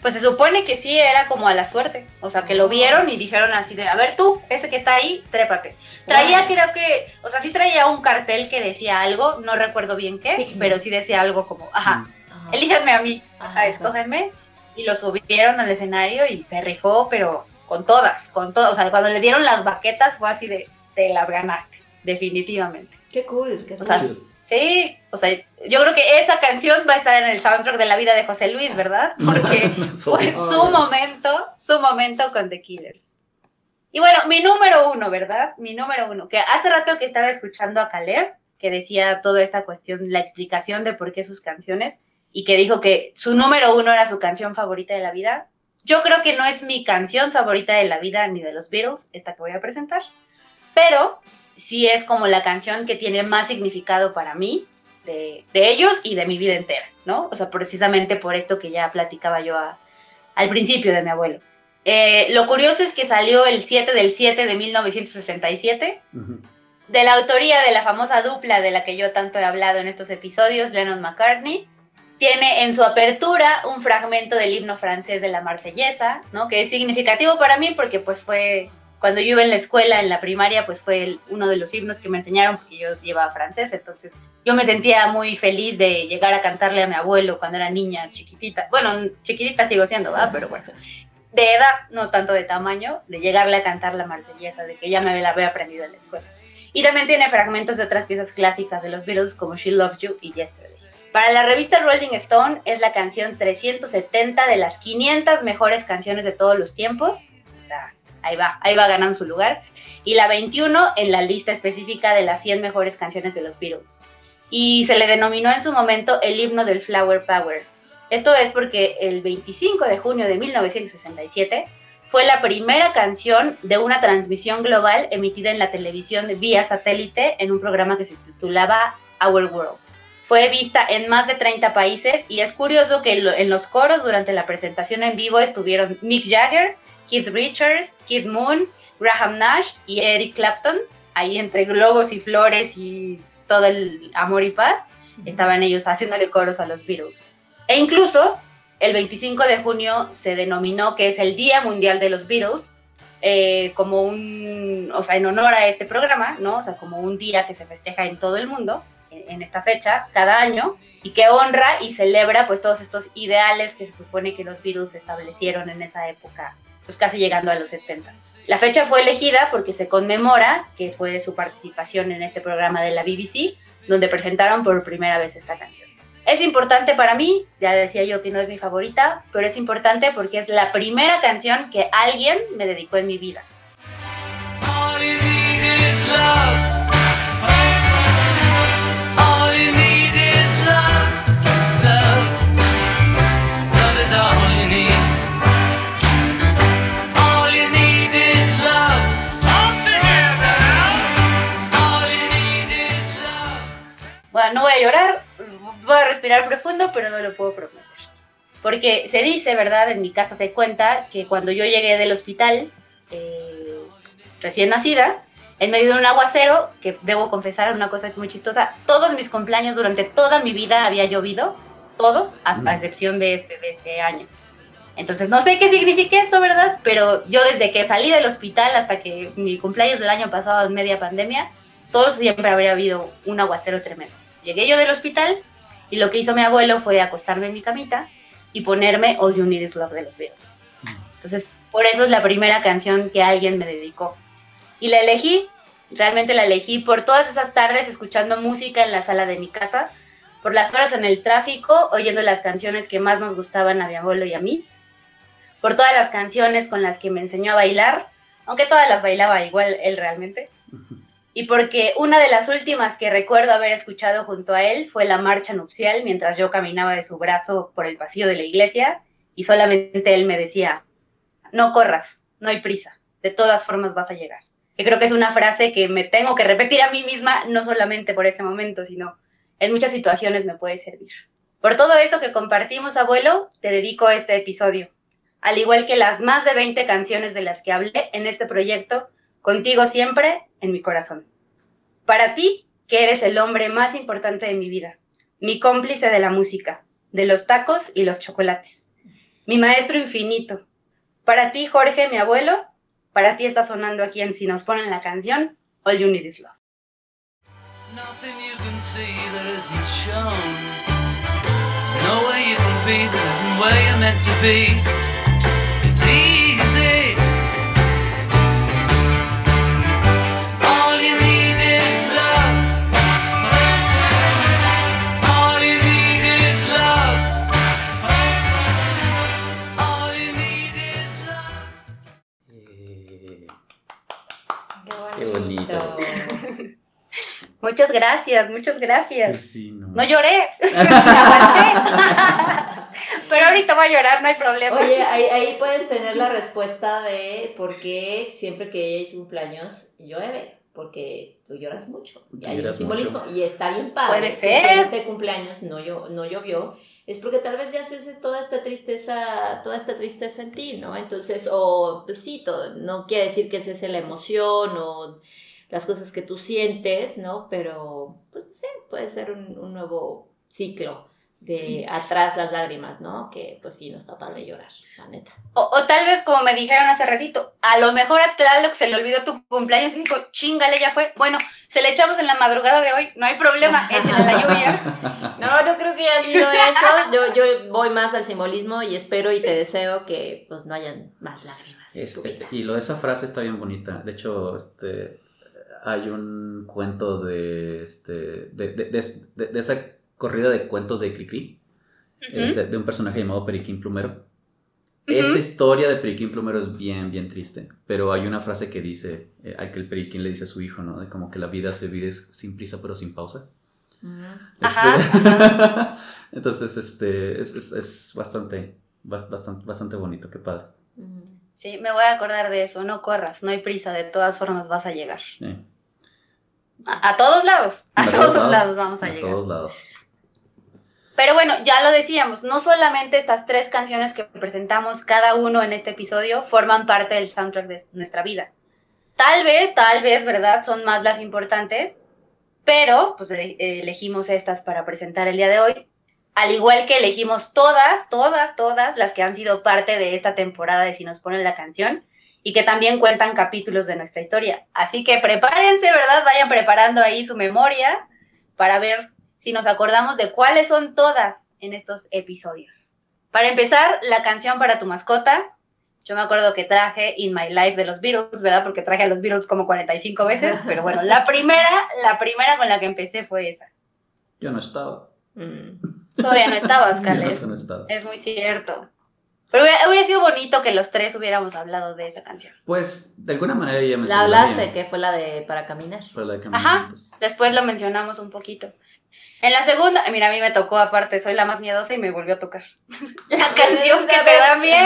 Pues se supone que sí era como a la suerte. O sea, que lo vieron y dijeron así de, a ver tú, ese que está ahí, trépate. Traía Wow. creo que, o sea, sí traía un cartel que decía algo, no recuerdo bien qué, pero sí decía algo como, ajá, Ajá. elíjanme a mí, Ajá, ajá, ajá. escógenme. Y lo subieron al escenario y se rifó, pero con todas, con todas. O sea, cuando le dieron las baquetas fue así de, te las ganaste, definitivamente. Qué cool, qué cool. O sea, Sí, o sea, yo creo que esa canción va a estar en el soundtrack de la vida de José Luis, ¿verdad? *laughs* Porque fue su momento, su momento con The Killers. Y bueno, mi número uno, ¿verdad? Mi número uno, que hace rato que estaba escuchando a Caleb, que decía toda esta cuestión, la explicación de por qué sus canciones, y que dijo que su número uno era su canción favorita de la vida. Yo creo que no es mi canción favorita de la vida ni de los Beatles, esta que voy a presentar, pero sí es como la canción que tiene más significado para mí, de, de ellos y de mi vida entera, ¿no? O sea, precisamente por esto que ya platicaba yo a- al principio de mi abuelo. Eh, lo curioso es que salió el 7 del 7 de 1967, Ujú. de la autoría de la famosa dupla de la que yo tanto he hablado en estos episodios, Lennon McCartney. Tiene en su apertura un fragmento del himno francés de la Marsellesa, ¿no? Que es significativo para mí porque pues fue cuando yo iba en la escuela, en la primaria, pues fue el- uno de los himnos que me enseñaron porque yo llevaba francés, entonces yo me sentía muy feliz de llegar a cantarle a mi abuelo cuando era niña, chiquitita. Bueno, chiquitita sigo siendo, ¿verdad? Pero bueno, de edad, no tanto de tamaño, de llegarle a cantar la marsellesa, de que ya me la había aprendido en la escuela. Y también tiene fragmentos de otras piezas clásicas de los Beatles como She Loves You y Yesterday. Para la revista Rolling Stone es la canción 370 de las 500 mejores canciones de todos los tiempos. O sea, ahí va, ahí va ganando su lugar. Y la 21 en la lista específica de las 100 mejores canciones de los Beatles. Y se le denominó en su momento el himno del Flower Power. Esto es porque el 25 de junio de 1967 fue la primera canción de una transmisión global emitida en la televisión vía satélite en un programa que se titulaba Our World. Fue vista en más de 30 países y es curioso que en los coros durante la presentación en vivo estuvieron Mick Jagger, Keith Richards, Kid Moon, Graham Nash y Eric Clapton. Ahí entre globos y flores y todo el amor y paz, estaban ellos haciéndole coros a los Beatles. E incluso el 25 de junio se denominó que es el Día Mundial de los Beatles, eh, como un, o sea, en honor a este programa, ¿no? O sea, como un día que se festeja en todo el mundo en esta fecha cada año y que honra y celebra pues todos estos ideales que se supone que los Beatles establecieron en esa época, pues casi llegando a los 70. La fecha fue elegida porque se conmemora que fue su participación en este programa de la BBC, donde presentaron por primera vez esta canción. Es importante para mí, ya decía yo que no es mi favorita, pero es importante porque es la primera canción que alguien me dedicó en mi vida. No voy a llorar, voy a respirar profundo, pero no lo puedo prometer. Porque se dice, ¿verdad? En mi casa se cuenta que cuando yo llegué del hospital, eh, recién nacida, en medio de un aguacero, que debo confesar una cosa muy chistosa, todos mis cumpleaños durante toda mi vida había llovido, todos, hasta mm. excepción de este, de este año. Entonces, no sé qué significa eso, ¿verdad? Pero yo desde que salí del hospital hasta que mi cumpleaños del año pasado, en media pandemia, todos siempre habría habido un aguacero tremendo. Llegué yo del hospital y lo que hizo mi abuelo fue acostarme en mi camita y ponerme All You Need Is Love de los Beatles. Entonces, por eso es la primera canción que alguien me dedicó. Y la elegí, realmente la elegí por todas esas tardes escuchando música en la sala de mi casa, por las horas en el tráfico, oyendo las canciones que más nos gustaban a mi abuelo y a mí, por todas las canciones con las que me enseñó a bailar, aunque todas las bailaba igual él realmente y porque una de las últimas que recuerdo haber escuchado junto a él fue la marcha nupcial mientras yo caminaba de su brazo por el pasillo de la iglesia y solamente él me decía, no corras, no hay prisa, de todas formas vas a llegar. Y creo que es una frase que me tengo que repetir a mí misma, no solamente por ese momento, sino en muchas situaciones me puede servir. Por todo eso que compartimos, abuelo, te dedico este episodio, al igual que las más de 20 canciones de las que hablé en este proyecto contigo siempre en mi corazón. Para ti, que eres el hombre más importante de mi vida, mi cómplice de la música, de los tacos y los chocolates, mi maestro infinito. Para ti, Jorge, mi abuelo, para ti está sonando aquí en Si nos ponen la canción, All You Need Is Love. *laughs* Muchas gracias, muchas gracias. no. lloré, *laughs* *laughs* Pero ahorita voy a llorar, no hay problema. Oye, ahí, puedes tener la respuesta de por qué siempre que hay cumpleaños llueve. Porque tú lloras mucho. Y hay un simbolismo. Y está bien padre. Puede ser. este cumpleaños no, no llovió, es porque tal vez ya haces toda esta tristeza, toda esta tristeza en ti, ¿no? Entonces, o pues sí, no quiere decir que esa es la emoción o las cosas que tú sientes, ¿no? Pero, pues no sé, puede ser un, nuevo ciclo de atrás las lágrimas, ¿no? Que pues sí, no está padre llorar, la neta. O, tal vez como me dijeron hace ratito, a lo mejor a Tlaloc se le olvidó tu cumpleaños y dijo, chingale, ya fue. Bueno, se le echamos en la madrugada de hoy, no hay problema, *laughs* échenle la lluvia. No, no creo que haya sido eso. Yo, yo voy más al simbolismo y espero y te deseo que pues no hayan más lágrimas. en tu vida. Y lo de esa frase está bien bonita. De hecho, este hay un cuento de, este, de, de, de, esa corrida de cuentos de Cricri, este, de un personaje llamado Periquín Plumero. Esa historia de Periquín Plumero es bien, bien triste. Pero hay una frase que dice, eh, al que el Periquín le dice a su hijo, ¿no? De como que la vida se vive sin prisa pero sin pausa. Este- *laughs* Entonces, este, es, es- es bastante, bas- bastante, bastante bonito, qué padre. Sí, me voy a acordar de eso. No corras, no hay prisa, de todas formas vas a llegar. A, a todos lados, a, todos, lados, vamos a, a llegar. todos lados. Pero bueno, ya lo decíamos, no solamente estas tres canciones que presentamos cada uno en este episodio forman parte del soundtrack de nuestra vida. Tal vez, tal vez, ¿verdad? Son más las importantes, pero pues ele- elegimos estas para presentar el día de hoy. Al igual que elegimos todas, todas, todas las que han sido parte de esta temporada de Si nos ponen la canción y que también cuentan capítulos de nuestra historia. Así que prepárense, ¿verdad? Vayan preparando ahí su memoria para ver si nos acordamos de cuáles son todas en estos episodios. Para empezar, la canción para tu mascota. Yo me acuerdo que traje In My Life de los Beatles, ¿verdad? Porque traje a los Beatles como 45 veces, pero bueno, la *laughs* primera, la primera con la que empecé fue esa. Yo no estaba. Mm. Todavía no estabas, *laughs* Caleb. no, no estaba. Es muy cierto. Pero hubiera, hubiera sido bonito que los tres hubiéramos hablado de esa canción. Pues, de alguna manera ya me La hablaste, que fue la de para caminar. Para la de Ajá. Caminantes. Después lo mencionamos un poquito. En la segunda, mira, a mí me tocó aparte, soy la más miedosa y me volvió a tocar. *laughs* La canción que te da miedo.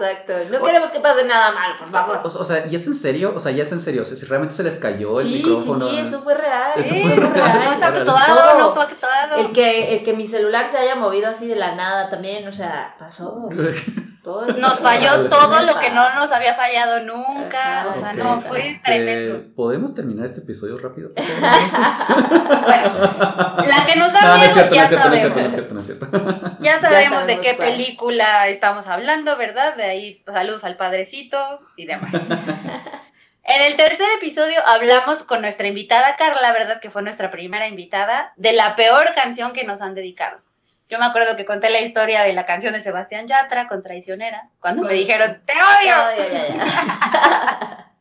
Exacto. No queremos que pase nada malo, por favor. O, o sea, ¿y es en serio? O sea, ya es en serio. O sea, si realmente se les cayó el Sí, sí, micrófono. sí, eso fue real. Eso Sí, fue fue real. No Órale. actuado, no fue actuado. El que, el que mi celular se haya movido así de la nada también, o sea, pasó. *laughs* Todo Nos falló todo lo que no nos había fallado nunca. Ajá, o sea, no, fue este, tremendo. ¿Podemos terminar este episodio rápido? *laughs* Entonces- La que nos da no, no es cierto, no ya es cierto, no es cierto, no sabemos. es cierto, no es cierto. Ya sabemos de sabemos qué cuál. película estamos hablando, ¿verdad? De ahí saludos al padrecito y demás. *laughs* En el tercer episodio hablamos con nuestra invitada Carla, ¿verdad? Que fue nuestra primera invitada, de la peor canción que nos han dedicado. Yo me acuerdo que conté la historia de la canción de Sebastián Yatra con Traicionera, cuando me dijeron, ¡te odio! Ya, ya. *laughs*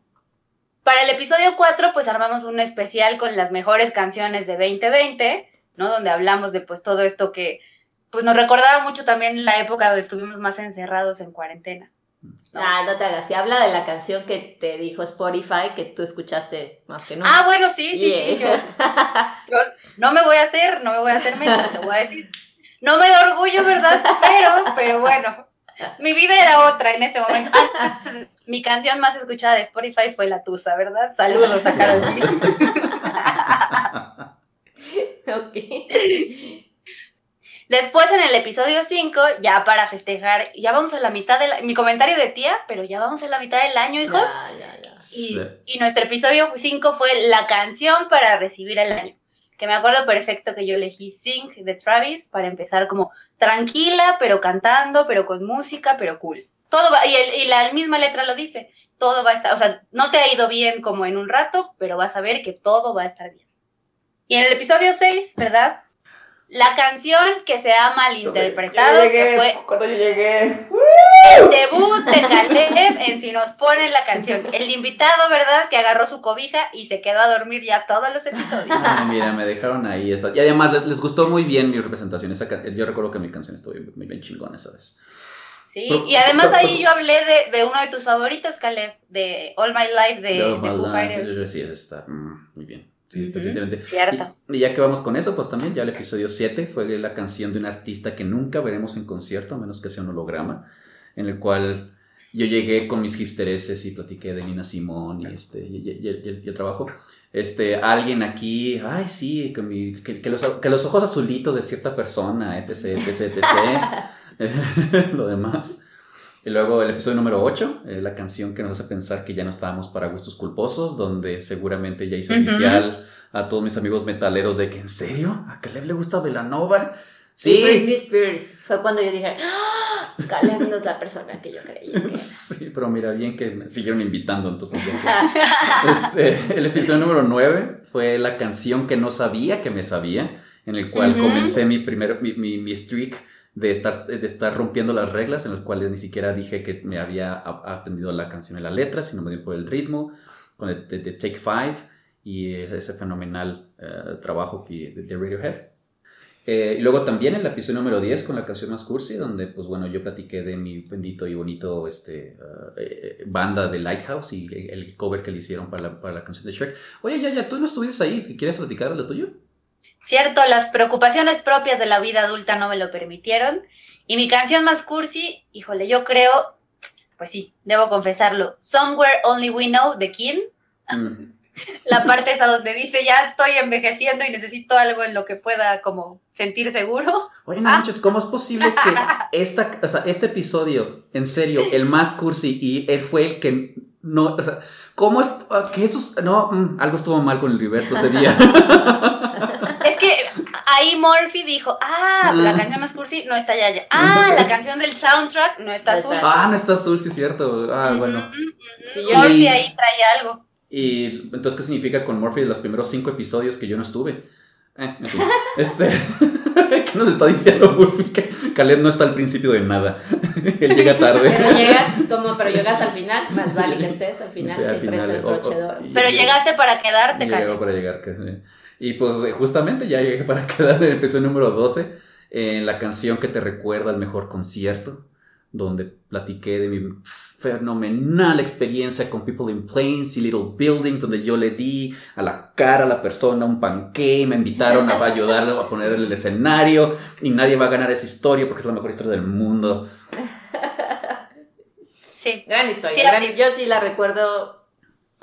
Para el episodio 4, pues armamos un especial con las mejores canciones de 2020, ¿no? Donde hablamos de pues todo esto que pues nos recordaba mucho también la época donde estuvimos más encerrados en cuarentena. ¿no? Ah, no te hagas. Si habla de la canción que te dijo Spotify, que tú escuchaste más que nunca. Ah, bueno, sí, sí, sí. Yeah. Yo, *laughs* yo no me voy a hacer, no me voy a hacer menos, te voy a decir. No me da orgullo, ¿verdad? Pero, pero bueno. Mi vida era otra en ese momento. *laughs* Mi canción más escuchada de Spotify fue La Tusa, ¿verdad? Saludos a Karol G. *laughs* *laughs* ok. Después en el episodio 5, ya para festejar, ya vamos a la mitad de la, mi comentario de tía, pero ya vamos a la mitad del año, hijos. Ya, ya, ya. Y, Sí. y nuestro episodio 5 fue la canción para recibir el año. Que me acuerdo perfecto que yo elegí Sing de Travis para empezar como tranquila, pero cantando, pero con música, pero cool. Todo va, y, el- y la misma letra lo dice, todo va a estar, o sea, no te ha ido bien como en un rato, pero vas a ver que todo va a estar bien. Y en el episodio 6, ¿verdad? La canción que se ha malinterpretado, que fue cuando yo llegué. el debut de *laughs* Caleb en Si nos ponen la canción. El invitado, ¿verdad? Que agarró su cobija y se quedó a dormir ya todos los episodios. Ay, mira, me dejaron ahí. esa- Y además les, gustó muy bien mi representación. Esa ca- yo recuerdo que mi canción estuvo bien, muy bien chingona esa vez. Sí, Pero- y además pero- ahí yo hablé de, de uno de tus favoritos, Caleb, de All My Life de, Yo, de Malone, Fighters. Sí, está mm, muy bien. Sí, Ujú, definitivamente. Cierto. Y, y ya que vamos con eso, pues también ya el episodio 7 fue la canción de un artista que nunca veremos en concierto, a menos que sea un holograma, en el cual yo llegué con mis hipstereses y platiqué de Nina Simón y, este, y, y- y el, y el trabajo. Este, alguien aquí, ay sí, que, mi- que- que los, que los ojos azulitos de cierta persona, etc, etc, etc. *laughs* *laughs* Lo demás. Y luego el episodio número 8, eh, la canción que nos hace pensar que ya no estábamos para gustos culposos, donde seguramente ya hice oficial a todos mis amigos metaleros de que, ¿en serio? ¿A Caleb le gusta Velanova? Sí. Sí. Britney Spears. Fue cuando yo dije, ¡Ah! Caleb no es la persona que yo creía. que era". *laughs* Sí, pero mira, bien que me siguieron invitando, entonces. *laughs* Este, el episodio número 9 fue la canción que no sabía que me sabía, en el cual Ujú. comencé mi primer, mi, mi, mi streak de estar, de estar rompiendo las reglas, en las cuales ni siquiera dije que me había aprendido la canción y la letra, sino más bien por el ritmo, con el de, Take Five y ese fenomenal eh, trabajo que, de, Radiohead. Eh, y luego también el episodio número 10 con la canción más cursi, donde pues bueno, yo platiqué de mi bendito y bonito este, eh, banda de Lighthouse y el cover que le hicieron para la, para la canción de Shrek. Oye, ya, ya, tú no estuviste ahí, ¿quieres platicar de lo tuyo? Cierto, las preocupaciones propias de la vida adulta no me lo permitieron. Y mi canción más cursi, híjole, yo creo, pues sí, debo confesarlo, Somewhere Only We Know de King. Mm. La parte esa donde dice, ya estoy envejeciendo y necesito algo en lo que pueda como sentir seguro. Oye, no Ah. manches, ¿cómo es posible que *laughs* esta, o sea, este episodio, en serio, el más cursi y él fue el que no, o sea, ¿cómo es ah, que eso, no, mm, algo estuvo mal con el universo ese día. *laughs* Ahí Murphy dijo, ah, la Ah. canción más cursi no está ya, ya. No Ah, la canción del soundtrack no está azul. ah, no está azul, sí es cierto. Ah, bueno. Sí, yo Murphy ahí traía algo. Y entonces, ¿qué significa con Murphy de los primeros cinco episodios que yo no estuve? Eh, en fin. *laughs* Este, *laughs* ¿qué nos está diciendo Murphy? Que Caleb no está al principio de nada. *laughs* Él llega tarde. Pero llegas, como, pero llegas al final, más vale que estés al final, Sí, al siempre es final, el o- o- broche Pero llegaste para quedarte, Caleb. llegó para llegar. que- eh. Y pues eh, justamente ya llegué para *laughs* quedar en el episodio número 12, en la canción que te recuerda al mejor concierto, donde platiqué de mi fenomenal experiencia con People in Planes y Little Building, donde yo le di a la cara a la persona un panqué, me invitaron a ayudarle a poner el escenario y nadie va a ganar esa historia porque es la mejor historia del mundo. *laughs* Sí. Gran historia. Sí, gran- así. yo sí la recuerdo.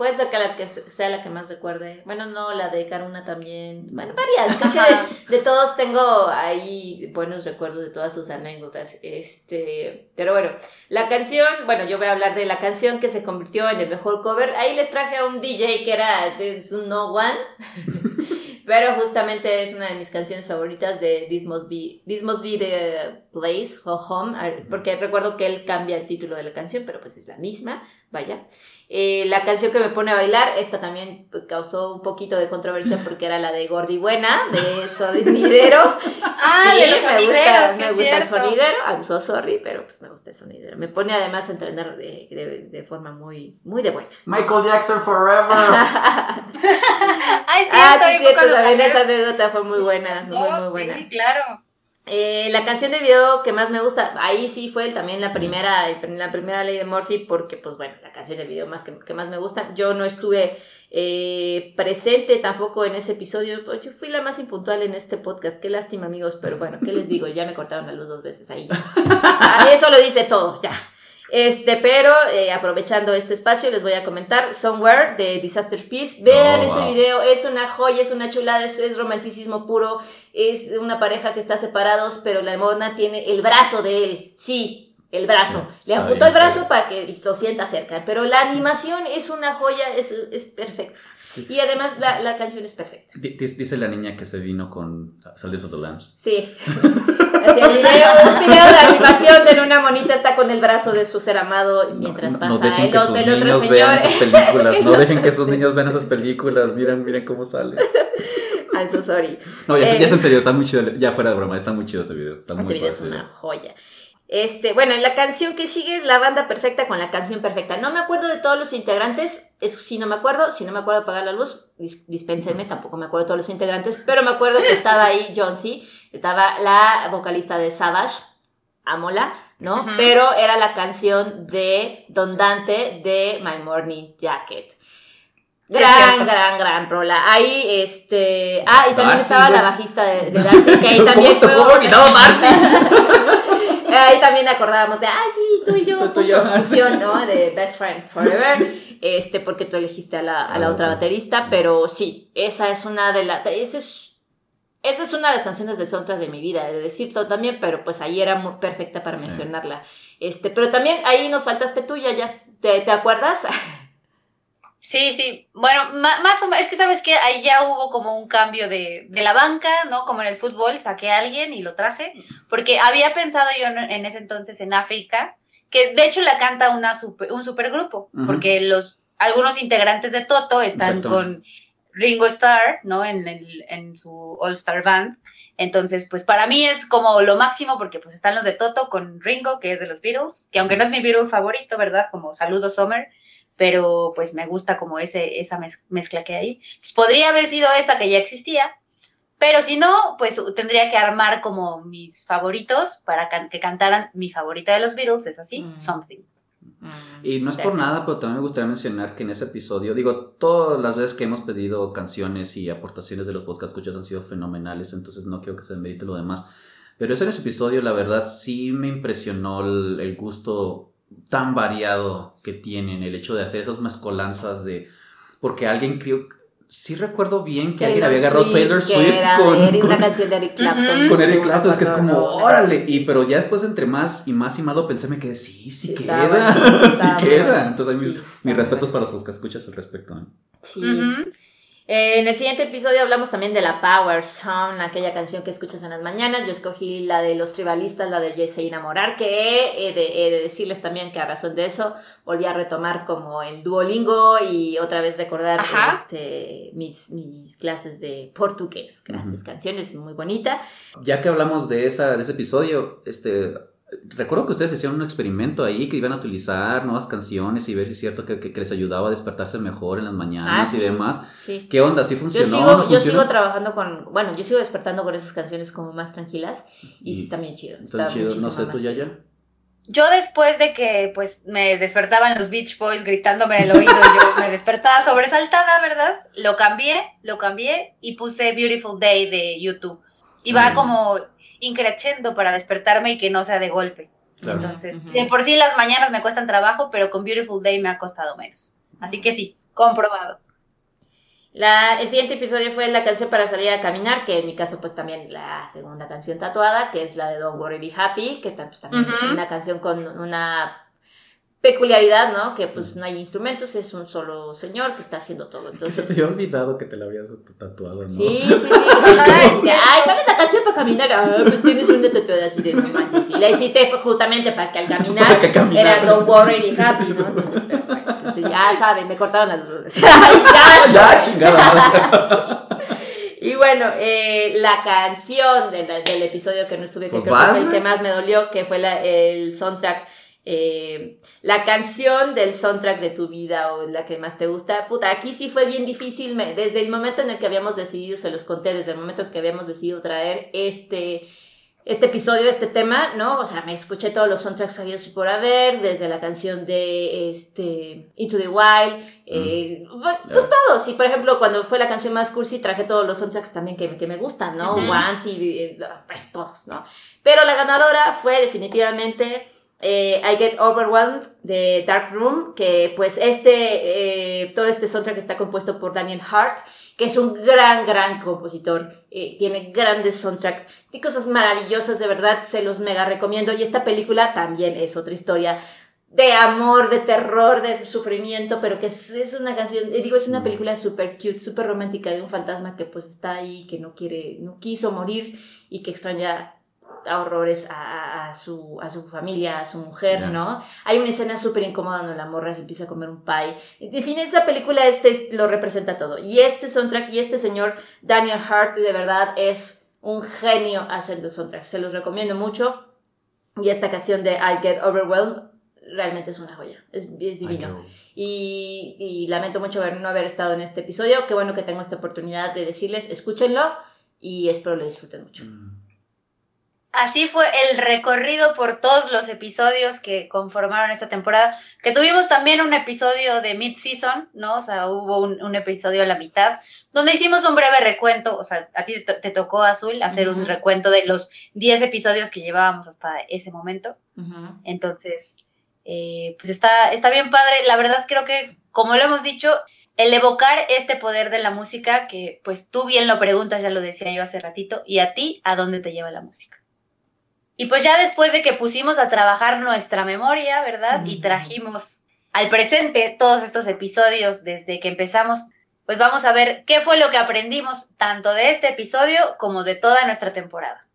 Puede ser que la que se- sea la que más recuerde. Bueno, no, la de Karuna también. Bueno, varias. Creo que de, de todos tengo ahí buenos recuerdos de todas sus anécdotas. Este, pero bueno, la canción, bueno, yo voy a hablar de la canción que se convirtió en el mejor cover. Ahí les traje a un DJ que era de un No One. *laughs* Pero justamente es una de mis canciones favoritas de This Must Be, This Must Be the Place, o Home, porque recuerdo que él cambia el título de la canción, pero pues es la misma, vaya. Eh, la canción que me pone a bailar, esta también causó un poquito de controversia porque era la de Gordi Buena, de Sonidero. *laughs* Ah, Sí, de los me gusta, sí me gusta el sonidero, I'm so sorry, pero pues me gusta el sonidero. Me pone además a entrenar de, de, de forma muy, muy de buenas. Michael Jackson Forever. *laughs* Ay, Ah, sí, ahí fue cierto, también esa anécdota fue muy buena, muy, Oh, muy buena. Sí, claro. Eh, la canción de video que más me gusta, ahí sí fue también la primera, la primera ley de Murphy, porque pues bueno, la canción de video más que, que más me gusta. Yo no estuve eh, presente tampoco en ese episodio, pues, yo fui la más impuntual en este podcast, qué lástima amigos, pero bueno, ¿qué les digo? Ya me cortaron la luz dos veces ahí. A *laughs* mí eso lo dice todo, ya. Este, pero eh, aprovechando este espacio, les voy a comentar Somewhere de Disaster Peace. Vean Oh, ese wow. video, es una joya, es una chulada, es, es romanticismo puro. Es una pareja que está separados, pero la mona tiene el brazo de él. Sí, el brazo. Sí, Le apuntó el brazo para que lo sienta cerca. Pero la animación es una joya, es, es perfecta. Sí. Y además la, la canción es perfecta. Dis- Dice la niña que se vino con Salidos of the Lambs. Sí. Así el video, un video de animación de una monita está con el brazo de su ser amado mientras no, no pasa dejen el que sus niños vean esas películas. No *laughs* dejen que sus niños vean esas películas. Miren, miren cómo sale. I'm so sorry. No, ya, Eh, ya es en serio, está muy chido. Ya fuera de broma, está muy chido ese video. Está muy Ese video es una joya. Este, bueno, la canción que sigue es la banda perfecta con la canción perfecta. No me acuerdo de todos los integrantes, eso sí no me acuerdo. Si no me acuerdo de apagar la luz, dis- dispénsenme, tampoco me acuerdo de todos los integrantes, pero me acuerdo que estaba ahí *laughs* John C. Estaba la vocalista de Savage, Amola, ¿no? Pero era la canción de Don Dante de My Morning Jacket. Sí, Gran, cierto. gran, gran rola. Ahí, este. Ah, y también estaba la bajista de, de Darcy, que ahí *laughs* ¿Cómo también fue. otra- olvidar *laughs* Ahí también acordábamos de, ah, sí, tú y yo, fusión, ¿no? De Best Friend Forever, este, porque tú elegiste a la, a la Ah, otra baterista, pero sí, esa es una de las, esa es, esa es una de las canciones de soundtrack de mi vida, de decir todo también, pero pues ahí era muy perfecta para mencionarla. Este, pero también ahí nos faltaste tú, ya, ya, ¿te, te acuerdas? Sí, sí. Bueno, más o menos, es que sabes que ahí ya hubo como un cambio de, de la banca, ¿no? Como en el fútbol, saqué a alguien y lo traje, porque había pensado yo en, en ese entonces en África, que de hecho la canta una super- un supergrupo, porque los algunos integrantes de Toto están con Ringo Starr, ¿no? En, el, en su All Star Band. Entonces, pues para mí es como lo máximo porque pues están los de Toto con Ringo, que es de los Beatles, que aunque no es mi Beatle favorito, ¿verdad? Como Saludo Summer, pero pues me gusta como ese, esa mez- mezcla que hay. Pues, podría haber sido esa que ya existía, Pero si no, pues tendría que armar como mis favoritos para can- que cantaran mi favorita de los Beatles, es así, Mm. Something. Mm, Y no es por nada, pero también me gustaría mencionar que en ese episodio, digo, todas las veces que hemos pedido canciones y aportaciones de los podcast escuchas han sido fenomenales, entonces no quiero que se merite lo demás. Pero ese en ese episodio, la verdad, sí me impresionó el, el gusto tan variado que tienen, el hecho de hacer esas mezcolanzas de... Porque alguien creo... Sí recuerdo bien que alguien había agarrado Taylor Swift con, Eric- con- una canción de Eric Clapton. Con Eric Clapton, es que es como, órale. sí, sí. Y pero ya después, entre más y más y más lo pensé, me quedé, sí, sí, Sí, queda. *laughs* bueno, sí sí queda. bueno. Entonces, Sí, mis, mis respetos bueno. para los que escuchas al respecto. ¿eh? Sí. Eh, en el siguiente episodio hablamos también de la Power Song, aquella canción que escuchas en las mañanas. Yo escogí la de los tribalistas, la de Jesse Enamorar, que he de, he de decirles también que a razón de eso volví a retomar como el Duolingo y otra vez recordar este, mis, mis clases de portugués. Gracias, canciones muy bonita. Ya que hablamos de, esa, de ese episodio, este, recuerdo que ustedes hicieron un experimento ahí que iban a utilizar nuevas canciones y ver si es cierto que, que- que les ayudaba a despertarse mejor en las mañanas Ah, y sí. demás. Sí. ¿Qué onda? ¿Sí Yo funcionó? sigo, ¿No yo sigo trabajando con, bueno, yo sigo despertando con esas canciones como más tranquilas y sí Y- está bien chido. Están Está chidos. No sé, tú ya ya. Yo después de que pues me despertaban los Beach Boys gritándome en el oído, yo me despertaba sobresaltada, ¿verdad? Lo cambié, lo cambié y puse Beautiful Day de YouTube. Y va Mm. como increciendo para despertarme y que no sea de golpe. Claro. Entonces, Ujú. de por sí las mañanas me cuestan trabajo, pero con Beautiful Day me ha costado menos. Así que sí, comprobado. La, el siguiente episodio fue la canción para salir a caminar, que en mi caso pues también la segunda canción tatuada, que es la de Don't Worry Be Happy, que pues, también Ujú. es una canción con una peculiaridad, ¿no? Que pues no hay instrumentos, es un solo señor que está haciendo todo. Que se Entonces, te había olvidado que te la habías tatuado, ¿no? Sí, sí, sí. *laughs* Entonces, Ay, ¿cuál es la canción para caminar? Ah, pues tienes una tatuada así de no manches. Y la hiciste justamente para que al caminar Para que caminara. era Don't Worry Be Happy, ¿no? Entonces, pero bueno, pues, ya saben, me cortaron las dudas. *laughs* *laughs* Ya, Ya, chingada y bueno, eh, la canción de la- del episodio que no estuve, que Pues creo que vas, fue el que más me dolió, que fue la- el soundtrack, eh, la canción del soundtrack de tu vida o la que más te gusta. Puta, aquí sí fue bien difícil, me- desde el momento en el que habíamos decidido, se los conté, desde el momento en que habíamos decidido traer este... Este episodio, este tema, ¿no? O sea, me escuché todos los soundtracks habidos y por haber, desde la canción de este, Into the Wild, eh, Ya. todos. Y por ejemplo, cuando fue la canción más cursi, traje todos los soundtracks también que, que me gustan, ¿no? Once y eh, todos, ¿no? Pero la ganadora fue definitivamente eh, I Get Overwhelmed de Dark Room, que pues este, eh, todo este soundtrack está compuesto por Daniel Hart, que es un gran, gran compositor, eh, tiene grandes soundtracks, tiene cosas maravillosas, de verdad, se los mega recomiendo. Y esta película también es otra historia de amor, de terror, de sufrimiento, pero que es, es una canción, digo, es una película súper cute, súper romántica de un fantasma que pues está ahí, que no quiere, no quiso morir y que extraña a horrores a, a- a su, a su familia, a su mujer. ¿no? Hay una escena súper incómoda donde la morra se empieza a comer un pie. En fin, esa película este es- lo representa todo. Y este soundtrack y este señor Daniel Hart de verdad es un genio haciendo soundtracks. Se los recomiendo mucho. Y esta canción de I Get Overwhelmed realmente es una joya. Es, es divino. Y, y lamento mucho haber- no haber estado en este episodio. Qué bueno que tengo esta oportunidad de decirles, escúchenlo y espero lo disfruten mucho. Así fue el recorrido por todos los episodios que conformaron esta temporada, que tuvimos también un episodio de mid-season, ¿no? O sea, hubo un, un episodio a la mitad, donde hicimos un breve recuento, o sea, a ti te, to- te tocó, Azul, hacer un recuento de los 10 episodios que llevábamos hasta ese momento. Entonces, eh, pues está, está bien padre. La verdad creo que, como lo hemos dicho, el evocar este poder de la música, que pues tú bien lo preguntas, ya lo decía yo hace ratito, y a ti, ¿a dónde te lleva la música? Y pues ya después de que pusimos a trabajar nuestra memoria, ¿verdad? Y trajimos al presente todos estos episodios desde que empezamos, pues vamos a ver qué fue lo que aprendimos tanto de este episodio como de toda nuestra temporada.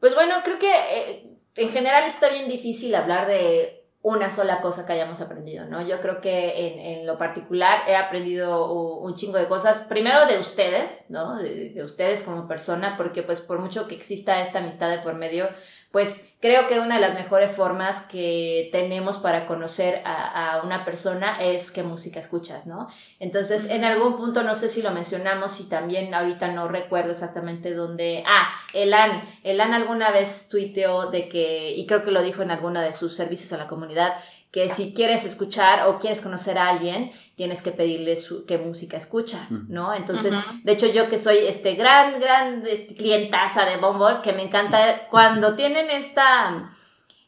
Pues bueno, creo que eh, en general está bien difícil hablar de una sola cosa que hayamos aprendido, ¿no? Yo creo que en, en lo particular he aprendido un chingo de cosas, primero de ustedes, ¿no? De, de ustedes como persona, porque pues por mucho que exista esta amistad de por medio, pues creo que una de las mejores formas que tenemos para conocer a, a una persona es qué música escuchas, ¿no? Entonces, en algún punto, no sé si lo mencionamos y también ahorita no recuerdo exactamente dónde. Ah, Elan. Elan alguna vez tuiteó de que, y creo que lo dijo en alguna de sus servicios a la comunidad, que si quieres escuchar o quieres conocer a alguien, tienes que pedirle su, qué música escucha, ¿no? Entonces, de hecho, yo que soy este gran, gran este, clientaza de Bumble, que me encanta cuando tienen esta...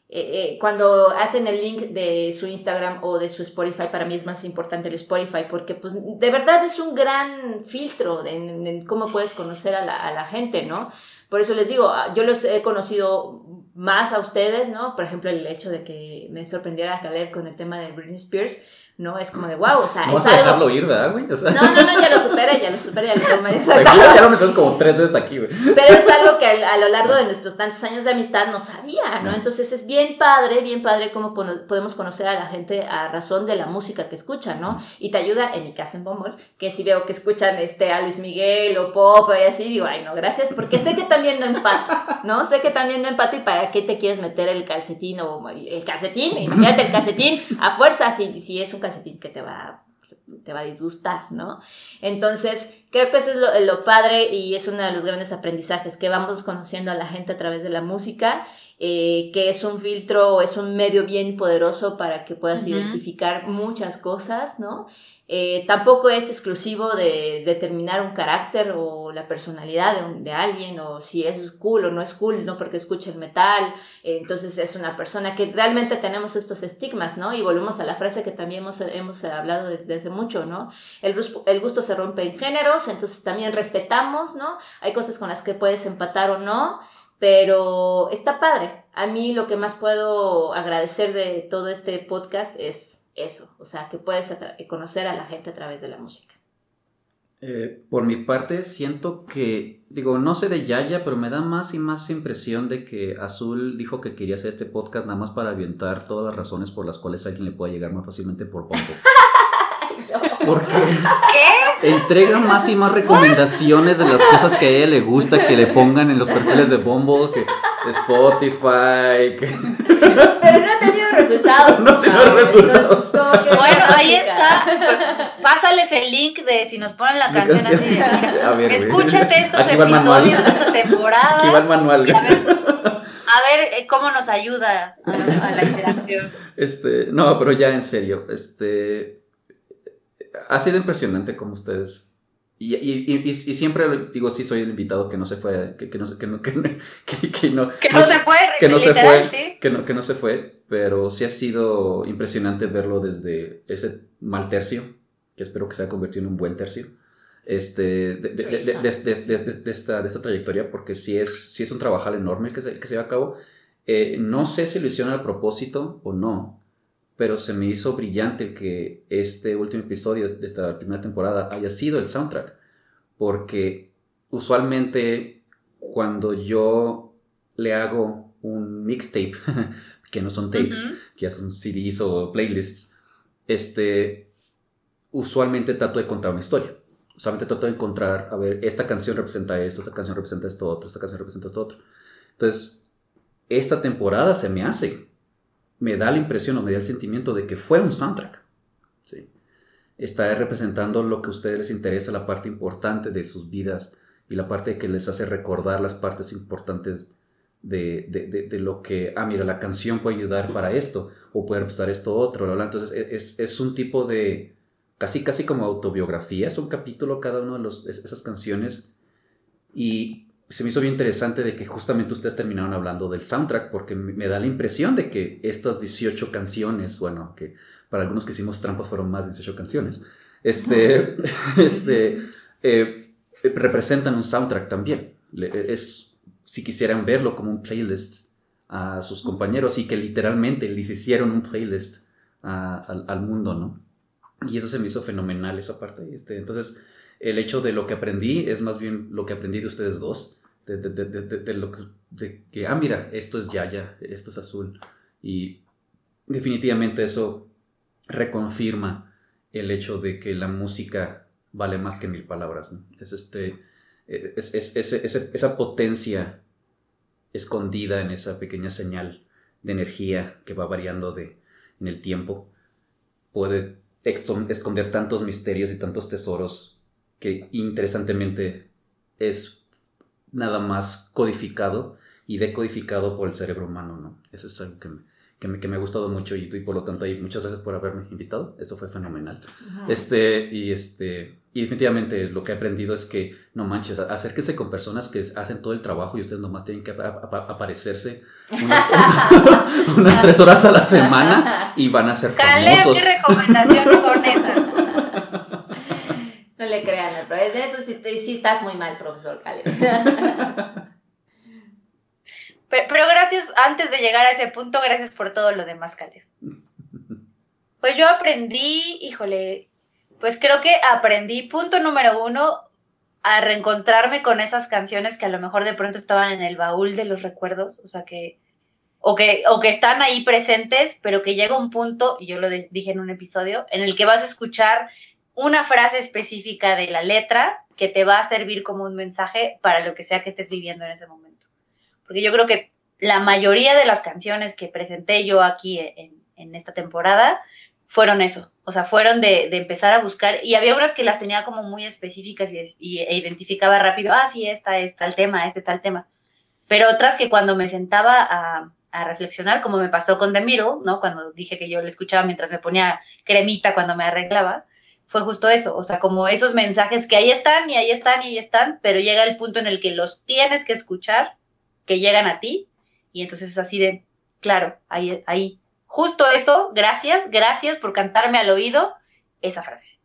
eh, eh, cuando hacen el link de su Instagram o de su Spotify, para mí es más importante el Spotify porque pues de verdad es un gran filtro de, en, en cómo puedes conocer a la, a la gente, ¿no? Por eso les digo, yo los he conocido más a ustedes, ¿no? Por ejemplo, el hecho de que me sorprendiera Caleb con el tema de Britney Spears, ¿no? Es como de wow, o sea, No es vas a algo... dejarlo ir, ¿verdad, güey? O sea, No, no, no, ya lo supera, ya lo supera, ya lo toma. ya lo mencionas como tres veces aquí, güey. Pero es algo que a, lo largo de nuestros tantos años de amistad no sabía, ¿no? Entonces es bien padre, bien padre cómo podemos conocer a la gente a razón de la música que escuchan, ¿no? Y te ayuda, en mi caso en Bumble, que si veo que escuchan este, a Luis Miguel o pop y así, digo, ay, no, gracias, porque sé que también no empato, ¿no? Sé que también no empato y para qué te quieres meter el calcetín o el el calcetín, imagínate el calcetín a fuerza si, si es un calcetín que te va te va a disgustar, ¿no? Entonces, creo que eso es lo, lo padre y es uno de los grandes aprendizajes, que vamos conociendo a la gente a través de la música, eh, que es un filtro, es un medio bien poderoso para que puedas identificar muchas cosas, ¿no? Eh, tampoco es exclusivo de determinar un carácter o la personalidad de, un- de alguien o si es cool o no es cool, no porque escuche el metal, entonces es una persona que realmente tenemos estos estigmas, ¿no? Y volvemos a la frase que también hemos, hemos hablado desde hace mucho, ¿no? El, el gusto se rompe en géneros, entonces también respetamos, ¿no? Hay cosas con las que puedes empatar o no, pero está padre. A mí lo que más puedo agradecer de todo este podcast es eso, o sea, que puedes atra- conocer a la gente a través de la música. Eh, por mi parte, siento que, digo, no sé de Yaya, pero me da más y más impresión de que Azul dijo que quería hacer este podcast nada más para avientar todas las razones por las cuales alguien le pueda llegar más fácilmente por Pompo. *laughs* Porque ¿Qué? entrega más y más recomendaciones de las cosas que a ella le gusta que le pongan en los perfiles de que Spotify, *laughs* que... Pero no ha tenido resultados. No ha tenido resultados. entonces, como que- Bueno, ahí está. Pues, pásales el link de si nos ponen la canción así de. A ver. Escúchate estos Aquí episodios de esta temporada. Aquí va el manual. A ver, a ver eh, cómo nos ayuda a, a la interacción. Este, no, pero ya en serio, este, ha sido impresionante como ustedes. Y, y, y, y- siempre digo, sí, soy el invitado que no se fue, que, que no, se- que, no, *laughs* que, no- que- no, Que no, se fue, que no se literal, fue, ¿sí? que no, que no se fue, pero sí ha sido impresionante verlo desde ese mal tercio, que espero que se haya convertido en un buen tercio, este, de, de- de- de- Sí, de- de- de- de- de esta, de esta trayectoria, porque sí es, sí es un trabajal enorme que se, que se lleva a cabo. Eh, no sé si lo hicieron a propósito o no, pero se me hizo brillante que este último episodio de esta primera temporada haya sido el soundtrack, porque usualmente cuando yo le hago un mixtape, *laughs* que no son tapes, Ujú. que ya son CDs o playlists, este, usualmente trato de contar una historia. Usualmente trato de encontrar, a ver, esta canción representa esto, esta canción representa esto otro, esta canción representa esto otro. Entonces, esta temporada se me hace, me da la impresión o me da el sentimiento de que fue un soundtrack. ¿sí? Está representando lo que a ustedes les interesa, la parte importante de sus vidas y la parte que les hace recordar las partes importantes de, de- lo que, ah, mira, la canción puede ayudar para esto o puede representar esto otro. bla, bla. Entonces, e- es, es un tipo de, casi, casi como autobiografía, es un capítulo cada uno de los, es- esas canciones. Y se me hizo bien interesante de que justamente ustedes terminaron hablando del soundtrack, porque me da la impresión de que estas 18 canciones, bueno, que para algunos que hicimos trampas fueron más de 18 canciones, este, *laughs* este, eh, representan un soundtrack también. Le- Es, si quisieran verlo como un playlist a sus compañeros y que literalmente les hicieron un playlist al, al mundo, ¿no? Y eso se me hizo fenomenal, esa parte. Este, entonces, el hecho de lo que aprendí es más bien lo que aprendí de ustedes dos. De, de- de- de- lo que, que, ah, mira, esto es Yaya, esto es azul. Y definitivamente eso reconfirma el hecho de que la música vale más que mil palabras. Es este, es, es- es- ese- esa potencia escondida en esa pequeña señal de energía que va variando de, en el tiempo, puede esconder tantos misterios y tantos tesoros que interesantemente es nada más codificado y decodificado por el cerebro humano, ¿no? Eso es algo que me, que me, que me ha gustado mucho y, y por lo tanto ahí muchas gracias por haberme invitado, eso fue fenomenal. Este, y este, y definitivamente lo que he aprendido es que, no manches, acérquense con personas que hacen todo el trabajo y ustedes nomás tienen que apa- apa- aparecerse unas, *laughs* unas tres horas a la semana y van a ser Caleb, famosos. ¿qué recomendaciones son esas? No le crean, pero de eso sí, te- sí estás muy mal, profesor Caleb. *laughs* Pero, pero gracias, antes de llegar a ese punto, gracias por todo lo demás, Caleb. Pues yo aprendí, híjole, pues creo que aprendí, punto número uno, a reencontrarme con esas canciones que a lo mejor de pronto estaban en el baúl de los recuerdos, o sea que, o que, o que están ahí presentes, pero que llega un punto, y yo lo de- dije en un episodio, en el que vas a escuchar una frase específica de la letra que te va a servir como un mensaje para lo que sea que estés viviendo en ese momento. Porque yo creo que la mayoría de las canciones que presenté yo aquí en, en esta temporada fueron eso. O sea, fueron de, de empezar a buscar. Y había unas que las tenía como muy específicas y, y- e identificaba rápido. Ah, sí, esta es tal tema, este es tal tema. Pero otras que cuando me sentaba a, a reflexionar, como me pasó con The Middle, ¿no? Cuando dije que yo le escuchaba mientras me ponía cremita cuando me arreglaba, fue justo eso. O sea, como esos mensajes que ahí están y ahí están y ahí están, pero llega el punto en el que los tienes que escuchar, que llegan a ti y entonces es así de, claro, ahí, ahí. Justo eso, gracias, gracias por cantarme al oído esa frase.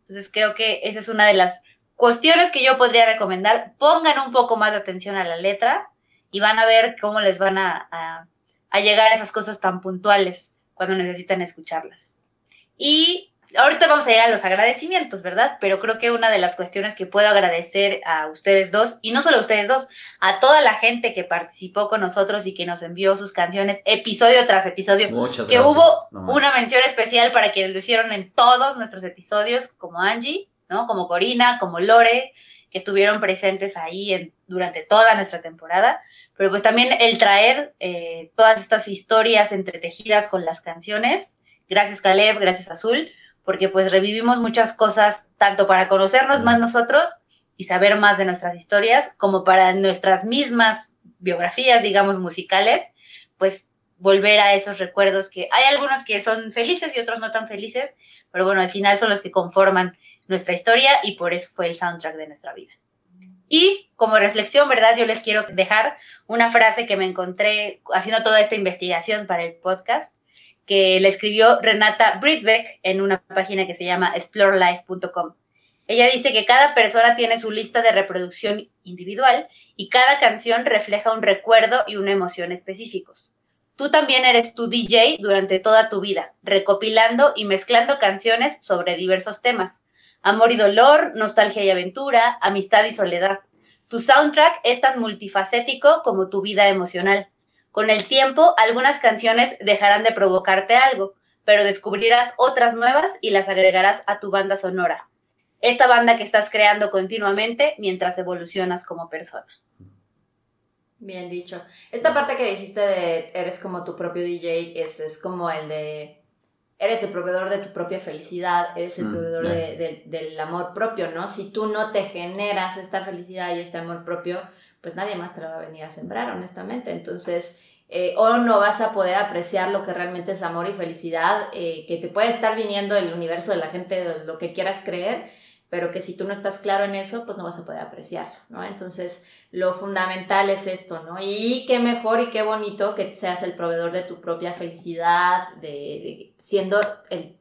Entonces creo que esa es una de las cuestiones que yo podría recomendar. Pongan un poco más de atención a la letra y van a ver cómo les van a, a, a llegar esas cosas tan puntuales cuando necesitan escucharlas. Y ahorita vamos a llegar a los agradecimientos, ¿verdad? Pero creo que una de las cuestiones que puedo agradecer a ustedes dos, y no solo a ustedes dos, a toda la gente que participó con nosotros y que nos envió sus canciones episodio tras episodio. Muchas Que gracias. hubo No una mención especial para quienes lo hicieron en todos nuestros episodios, como Angie, ¿no? Como Corina, como Lore, que estuvieron presentes ahí en- durante toda nuestra temporada. Pero pues también el traer eh, todas estas historias entretejidas con las canciones. Gracias Caleb, gracias Azul, porque pues revivimos muchas cosas, tanto para conocernos más nosotros y saber más de nuestras historias, como para nuestras mismas biografías, digamos, musicales, pues volver a esos recuerdos que hay algunos que son felices y otros no tan felices, pero bueno, al final son los que conforman nuestra historia y por eso fue el soundtrack de nuestra vida. Y como reflexión, ¿verdad? Yo les quiero dejar una frase que me encontré haciendo toda esta investigación para el podcast, que le escribió Renata Britbeck en una página que se llama explorelife.com. Ella dice que cada persona tiene su lista de reproducción individual y cada canción refleja un recuerdo y una emoción específicos. Tú también eres tu DJ durante toda tu vida, recopilando y mezclando canciones sobre diversos temas. Amor y dolor, nostalgia y aventura, amistad y soledad. Tu soundtrack es tan multifacético como tu vida emocional. Con el tiempo, algunas canciones dejarán de provocarte algo, pero descubrirás otras nuevas y las agregarás a tu banda sonora. Esta banda que estás creando continuamente mientras evolucionas como persona. Bien dicho. Esta parte que dijiste de eres como tu propio DJ es, es como el de eres el proveedor de tu propia felicidad, eres el Mm, proveedor ya. de- de- del amor propio, ¿no? Si tú no te generas esta felicidad y este amor propio, pues nadie más te va a venir a sembrar, honestamente. Entonces, eh, o no vas a poder apreciar lo que realmente es amor y felicidad, eh, que te puede estar viniendo el universo de la gente, de lo que quieras creer, pero que si tú no estás claro en eso, pues no vas a poder apreciar, ¿no? Entonces, lo fundamental es esto, ¿no? Y qué mejor y qué bonito que seas el proveedor de tu propia felicidad, de- siendo el,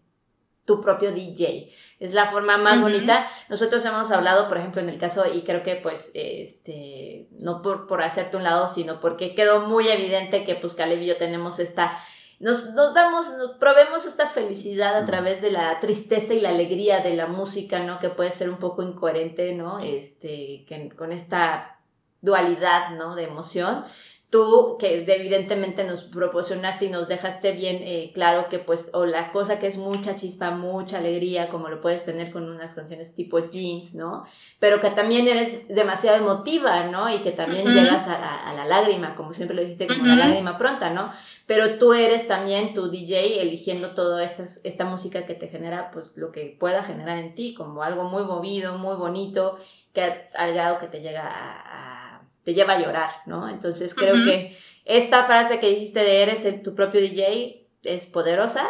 tu propio DJ. Es la forma más bonita. Nosotros hemos hablado, por ejemplo, en el caso, y creo que pues, este, no por, por hacerte un lado, sino porque quedó muy evidente que pues Caleb y yo tenemos esta nos, nos damos, nos probemos esta felicidad a través de la tristeza y la alegría de la música, ¿no? Que puede ser un poco incoherente, ¿no? Este, que, con esta dualidad, ¿no? De emoción. Tú que evidentemente nos proporcionaste y nos dejaste bien eh, claro que pues o la cosa que es mucha chispa, mucha alegría, como lo puedes tener con unas canciones tipo jeans, ¿no? Pero que también eres demasiado emotiva, ¿no? Y que también llegas a, la lágrima, como siempre lo dijiste, como la lágrima pronta, ¿no? Pero tú eres también tu DJ eligiendo toda esta, esta música que te genera pues lo que pueda generar en ti, como algo muy movido, muy bonito, que al grado que te llega a te lleva a llorar, ¿no? Entonces creo que esta frase que dijiste de eres tu propio DJ es poderosa,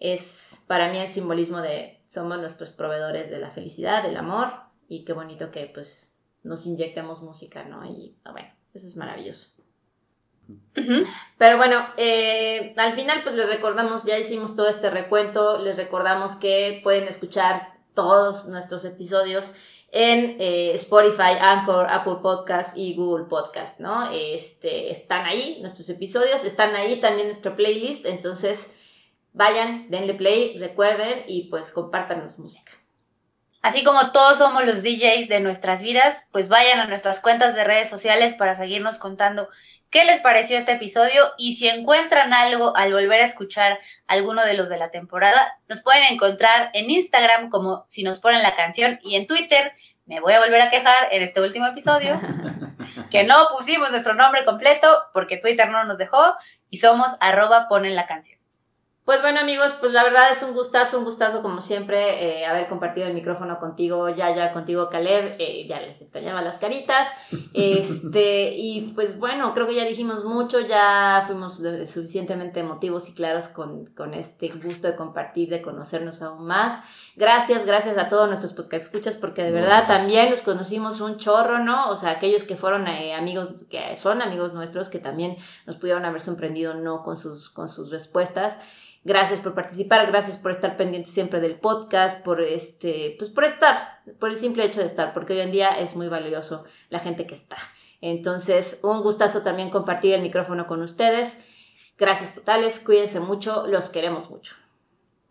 es para mí el simbolismo de somos nuestros proveedores de la felicidad, del amor y qué bonito que pues nos inyectemos música, ¿no? Y ah, bueno, eso es maravilloso. Pero bueno, eh, al final pues les recordamos, ya hicimos todo este recuento, les recordamos que pueden escuchar todos nuestros episodios en eh, Spotify, Anchor, Apple Podcast y Google Podcast, ¿no? Este, están ahí nuestros episodios, están ahí también nuestro playlist, entonces vayan, denle play, recuerden y pues compártanos música. Así como todos somos los DJs de nuestras vidas, pues vayan a nuestras cuentas de redes sociales para seguirnos contando qué les pareció este episodio y si encuentran algo al volver a escuchar alguno de los de la temporada, nos pueden encontrar en Instagram como si nos ponen la canción y en Twitter me voy a volver a quejar en este último episodio *laughs* que no pusimos nuestro nombre completo porque Twitter no nos dejó y somos arroba ponen la canción. Pues bueno amigos, pues la verdad es un gustazo, un gustazo como siempre eh, haber compartido el micrófono contigo, ya, ya, contigo Caleb, eh, ya les extrañaba las caritas, este, *laughs* y pues bueno, creo que ya dijimos mucho, ya fuimos suficientemente emotivos y claros con, con este gusto de compartir, de conocernos aún más. Gracias, gracias a todos nuestros podcast escuchas, porque de verdad también nos conocimos un chorro, ¿no? O sea, aquellos que fueron eh, amigos, que son amigos nuestros, que también nos pudieron haber sorprendido, no con sus, con sus respuestas. Gracias por participar, gracias por estar pendiente siempre del podcast, por este, pues por estar, por el simple hecho de estar, porque hoy en día es muy valioso la gente que está. Entonces, un gustazo también compartir el micrófono con ustedes. Gracias totales, cuídense mucho, los queremos mucho.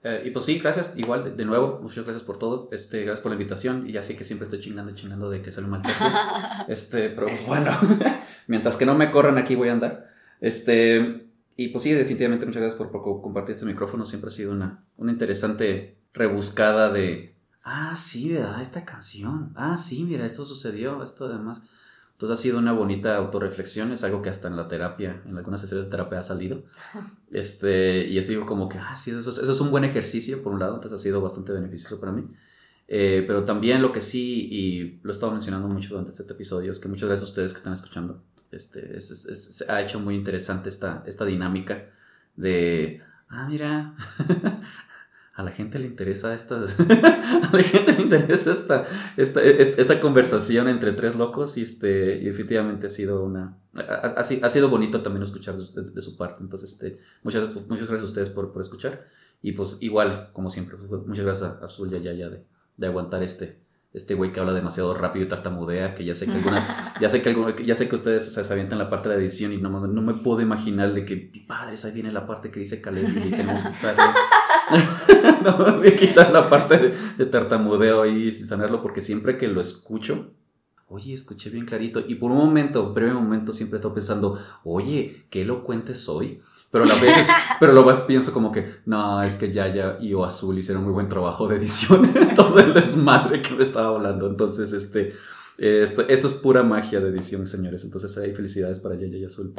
Eh, y pues sí, gracias, igual, de, nuevo, muchas gracias por todo, este, gracias por la invitación, y ya sé que siempre estoy chingando y chingando de que sale un mal caso, *laughs* este, pero pues bueno, *laughs* mientras que no me corran aquí voy a andar, este, y pues sí, definitivamente muchas gracias por, compartir este micrófono. Siempre ha sido una, una interesante rebuscada de, ah, sí, ¿verdad? Esta canción. Ah, sí, mira, esto sucedió, esto además. Entonces ha sido una bonita autorreflexión, es algo que hasta en la terapia, en algunas sesiones de terapia ha salido. *laughs* Este, y he sido como que, ah, sí, eso, eso es un buen ejercicio, por un lado, entonces ha sido bastante beneficioso para mí. Eh, pero también lo que sí, y lo he estado mencionando mucho durante este episodio, es que muchas gracias a ustedes que están escuchando este, se ha hecho muy interesante esta, esta dinámica de, ah, mira, *laughs* a la gente le interesa estas, *laughs* a la gente le interesa esta, esta, esta, conversación entre tres locos y, este, y efectivamente ha sido una, ha, ha, sido bonito también escuchar de, su parte, entonces, este, muchas, muchas gracias a ustedes por, por escuchar. Y pues igual, como siempre, muchas gracias a Azul y a Yaya de, de aguantar este, este güey que habla demasiado rápido y tartamudea, que ya sé que alguna, *laughs* ya sé que ya sé que ustedes se, avientan la parte de la edición y no, no me puedo imaginar de que, padres, ahí viene la parte que dice Caleb y tenemos que estar... *laughs* *laughs* no, voy a quitar la parte de, tartamudeo ahí y sanarlo porque siempre que lo escucho, oye, escuché bien clarito y por un momento, breve momento, siempre estoy pensando, oye, qué elocuente soy. Pero a veces, *laughs* pero luego pienso como que, no, es que Yaya y O Azul hicieron muy buen trabajo de edición, *laughs* todo el desmadre que me estaba hablando. Entonces, este, esto, esto, es pura magia de edición, señores. Entonces, hay felicidades para Yaya y Azul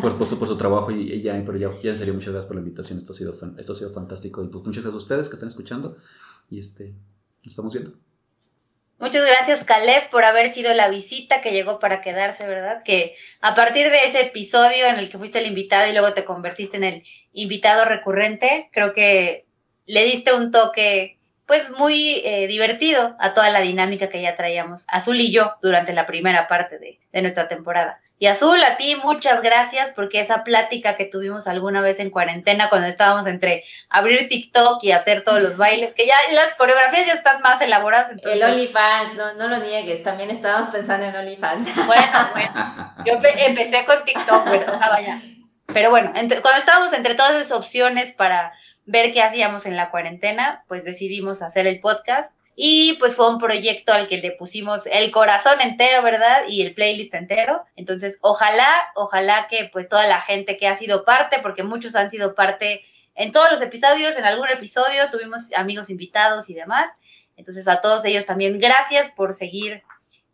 por su, *laughs* por, su, trabajo. Y, ya, pero ya, ya en serio, muchas gracias por la invitación. Esto ha sido, esto ha sido fantástico. Y pues muchas gracias a ustedes que están escuchando. Y este, nos estamos viendo. Muchas gracias, Caleb, por haber sido la visita que llegó para quedarse, ¿verdad? Que a partir de ese episodio en el que fuiste el invitado y luego te convertiste en el invitado recurrente, creo que le diste un toque, pues, muy eh, divertido a toda la dinámica que ya traíamos, Azul y yo, durante la primera parte de, de nuestra temporada. Y Azul, a ti muchas gracias porque esa plática que tuvimos alguna vez en cuarentena cuando estábamos entre abrir TikTok y hacer todos los bailes, que ya las coreografías ya están más elaboradas. El OnlyFans, no, no lo niegues, también estábamos pensando en OnlyFans. Bueno, bueno, *laughs* yo empecé con TikTok, pero, o sea, vaya. Pero bueno, cuando estábamos entre todas esas opciones para ver qué hacíamos en la cuarentena, pues decidimos hacer el podcast Y pues fue un proyecto al que le pusimos el corazón entero, ¿verdad? Y el playlist entero. Entonces, ojalá, ojalá que pues toda la gente que ha sido parte, porque muchos han sido parte en todos los episodios, en algún episodio tuvimos amigos invitados y demás. Entonces, a todos ellos también gracias por seguir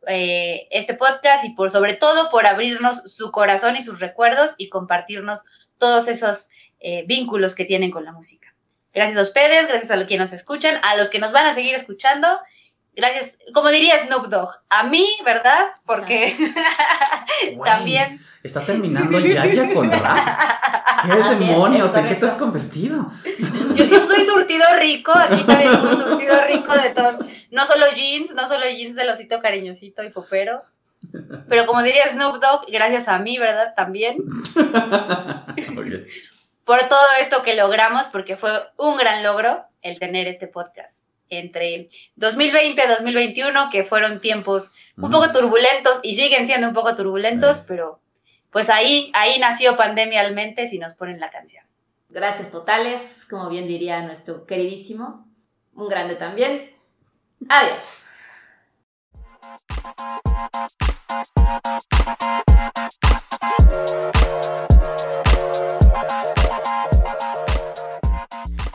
eh, este podcast y por sobre todo por abrirnos su corazón y sus recuerdos y compartirnos todos esos eh, vínculos que tienen con la música. Gracias a ustedes, gracias a los que nos escuchan, a los que nos van a seguir escuchando. Gracias, como diría Snoop Dogg, a mí, ¿verdad? Porque *laughs* también... Está terminando ya con rap. *laughs* ¿Qué Así demonios? es ¿En qué te has convertido? Yo, yo soy surtido rico, aquí también somos surtido rico de todos. No solo jeans, no solo jeans del osito cariñosito y popero. Pero como diría Snoop Dogg, gracias a mí, ¿verdad? También. *laughs* Oye, por todo esto que logramos, porque fue un gran logro el tener este podcast. Entre 2020 y 2021, que fueron tiempos un Mm. poco turbulentos y siguen siendo un poco turbulentos, Sí. pero pues ahí, ahí nació Pandemia al mente si nos ponen la canción. Gracias totales, como bien diría nuestro queridísimo. Un grande también. Adiós.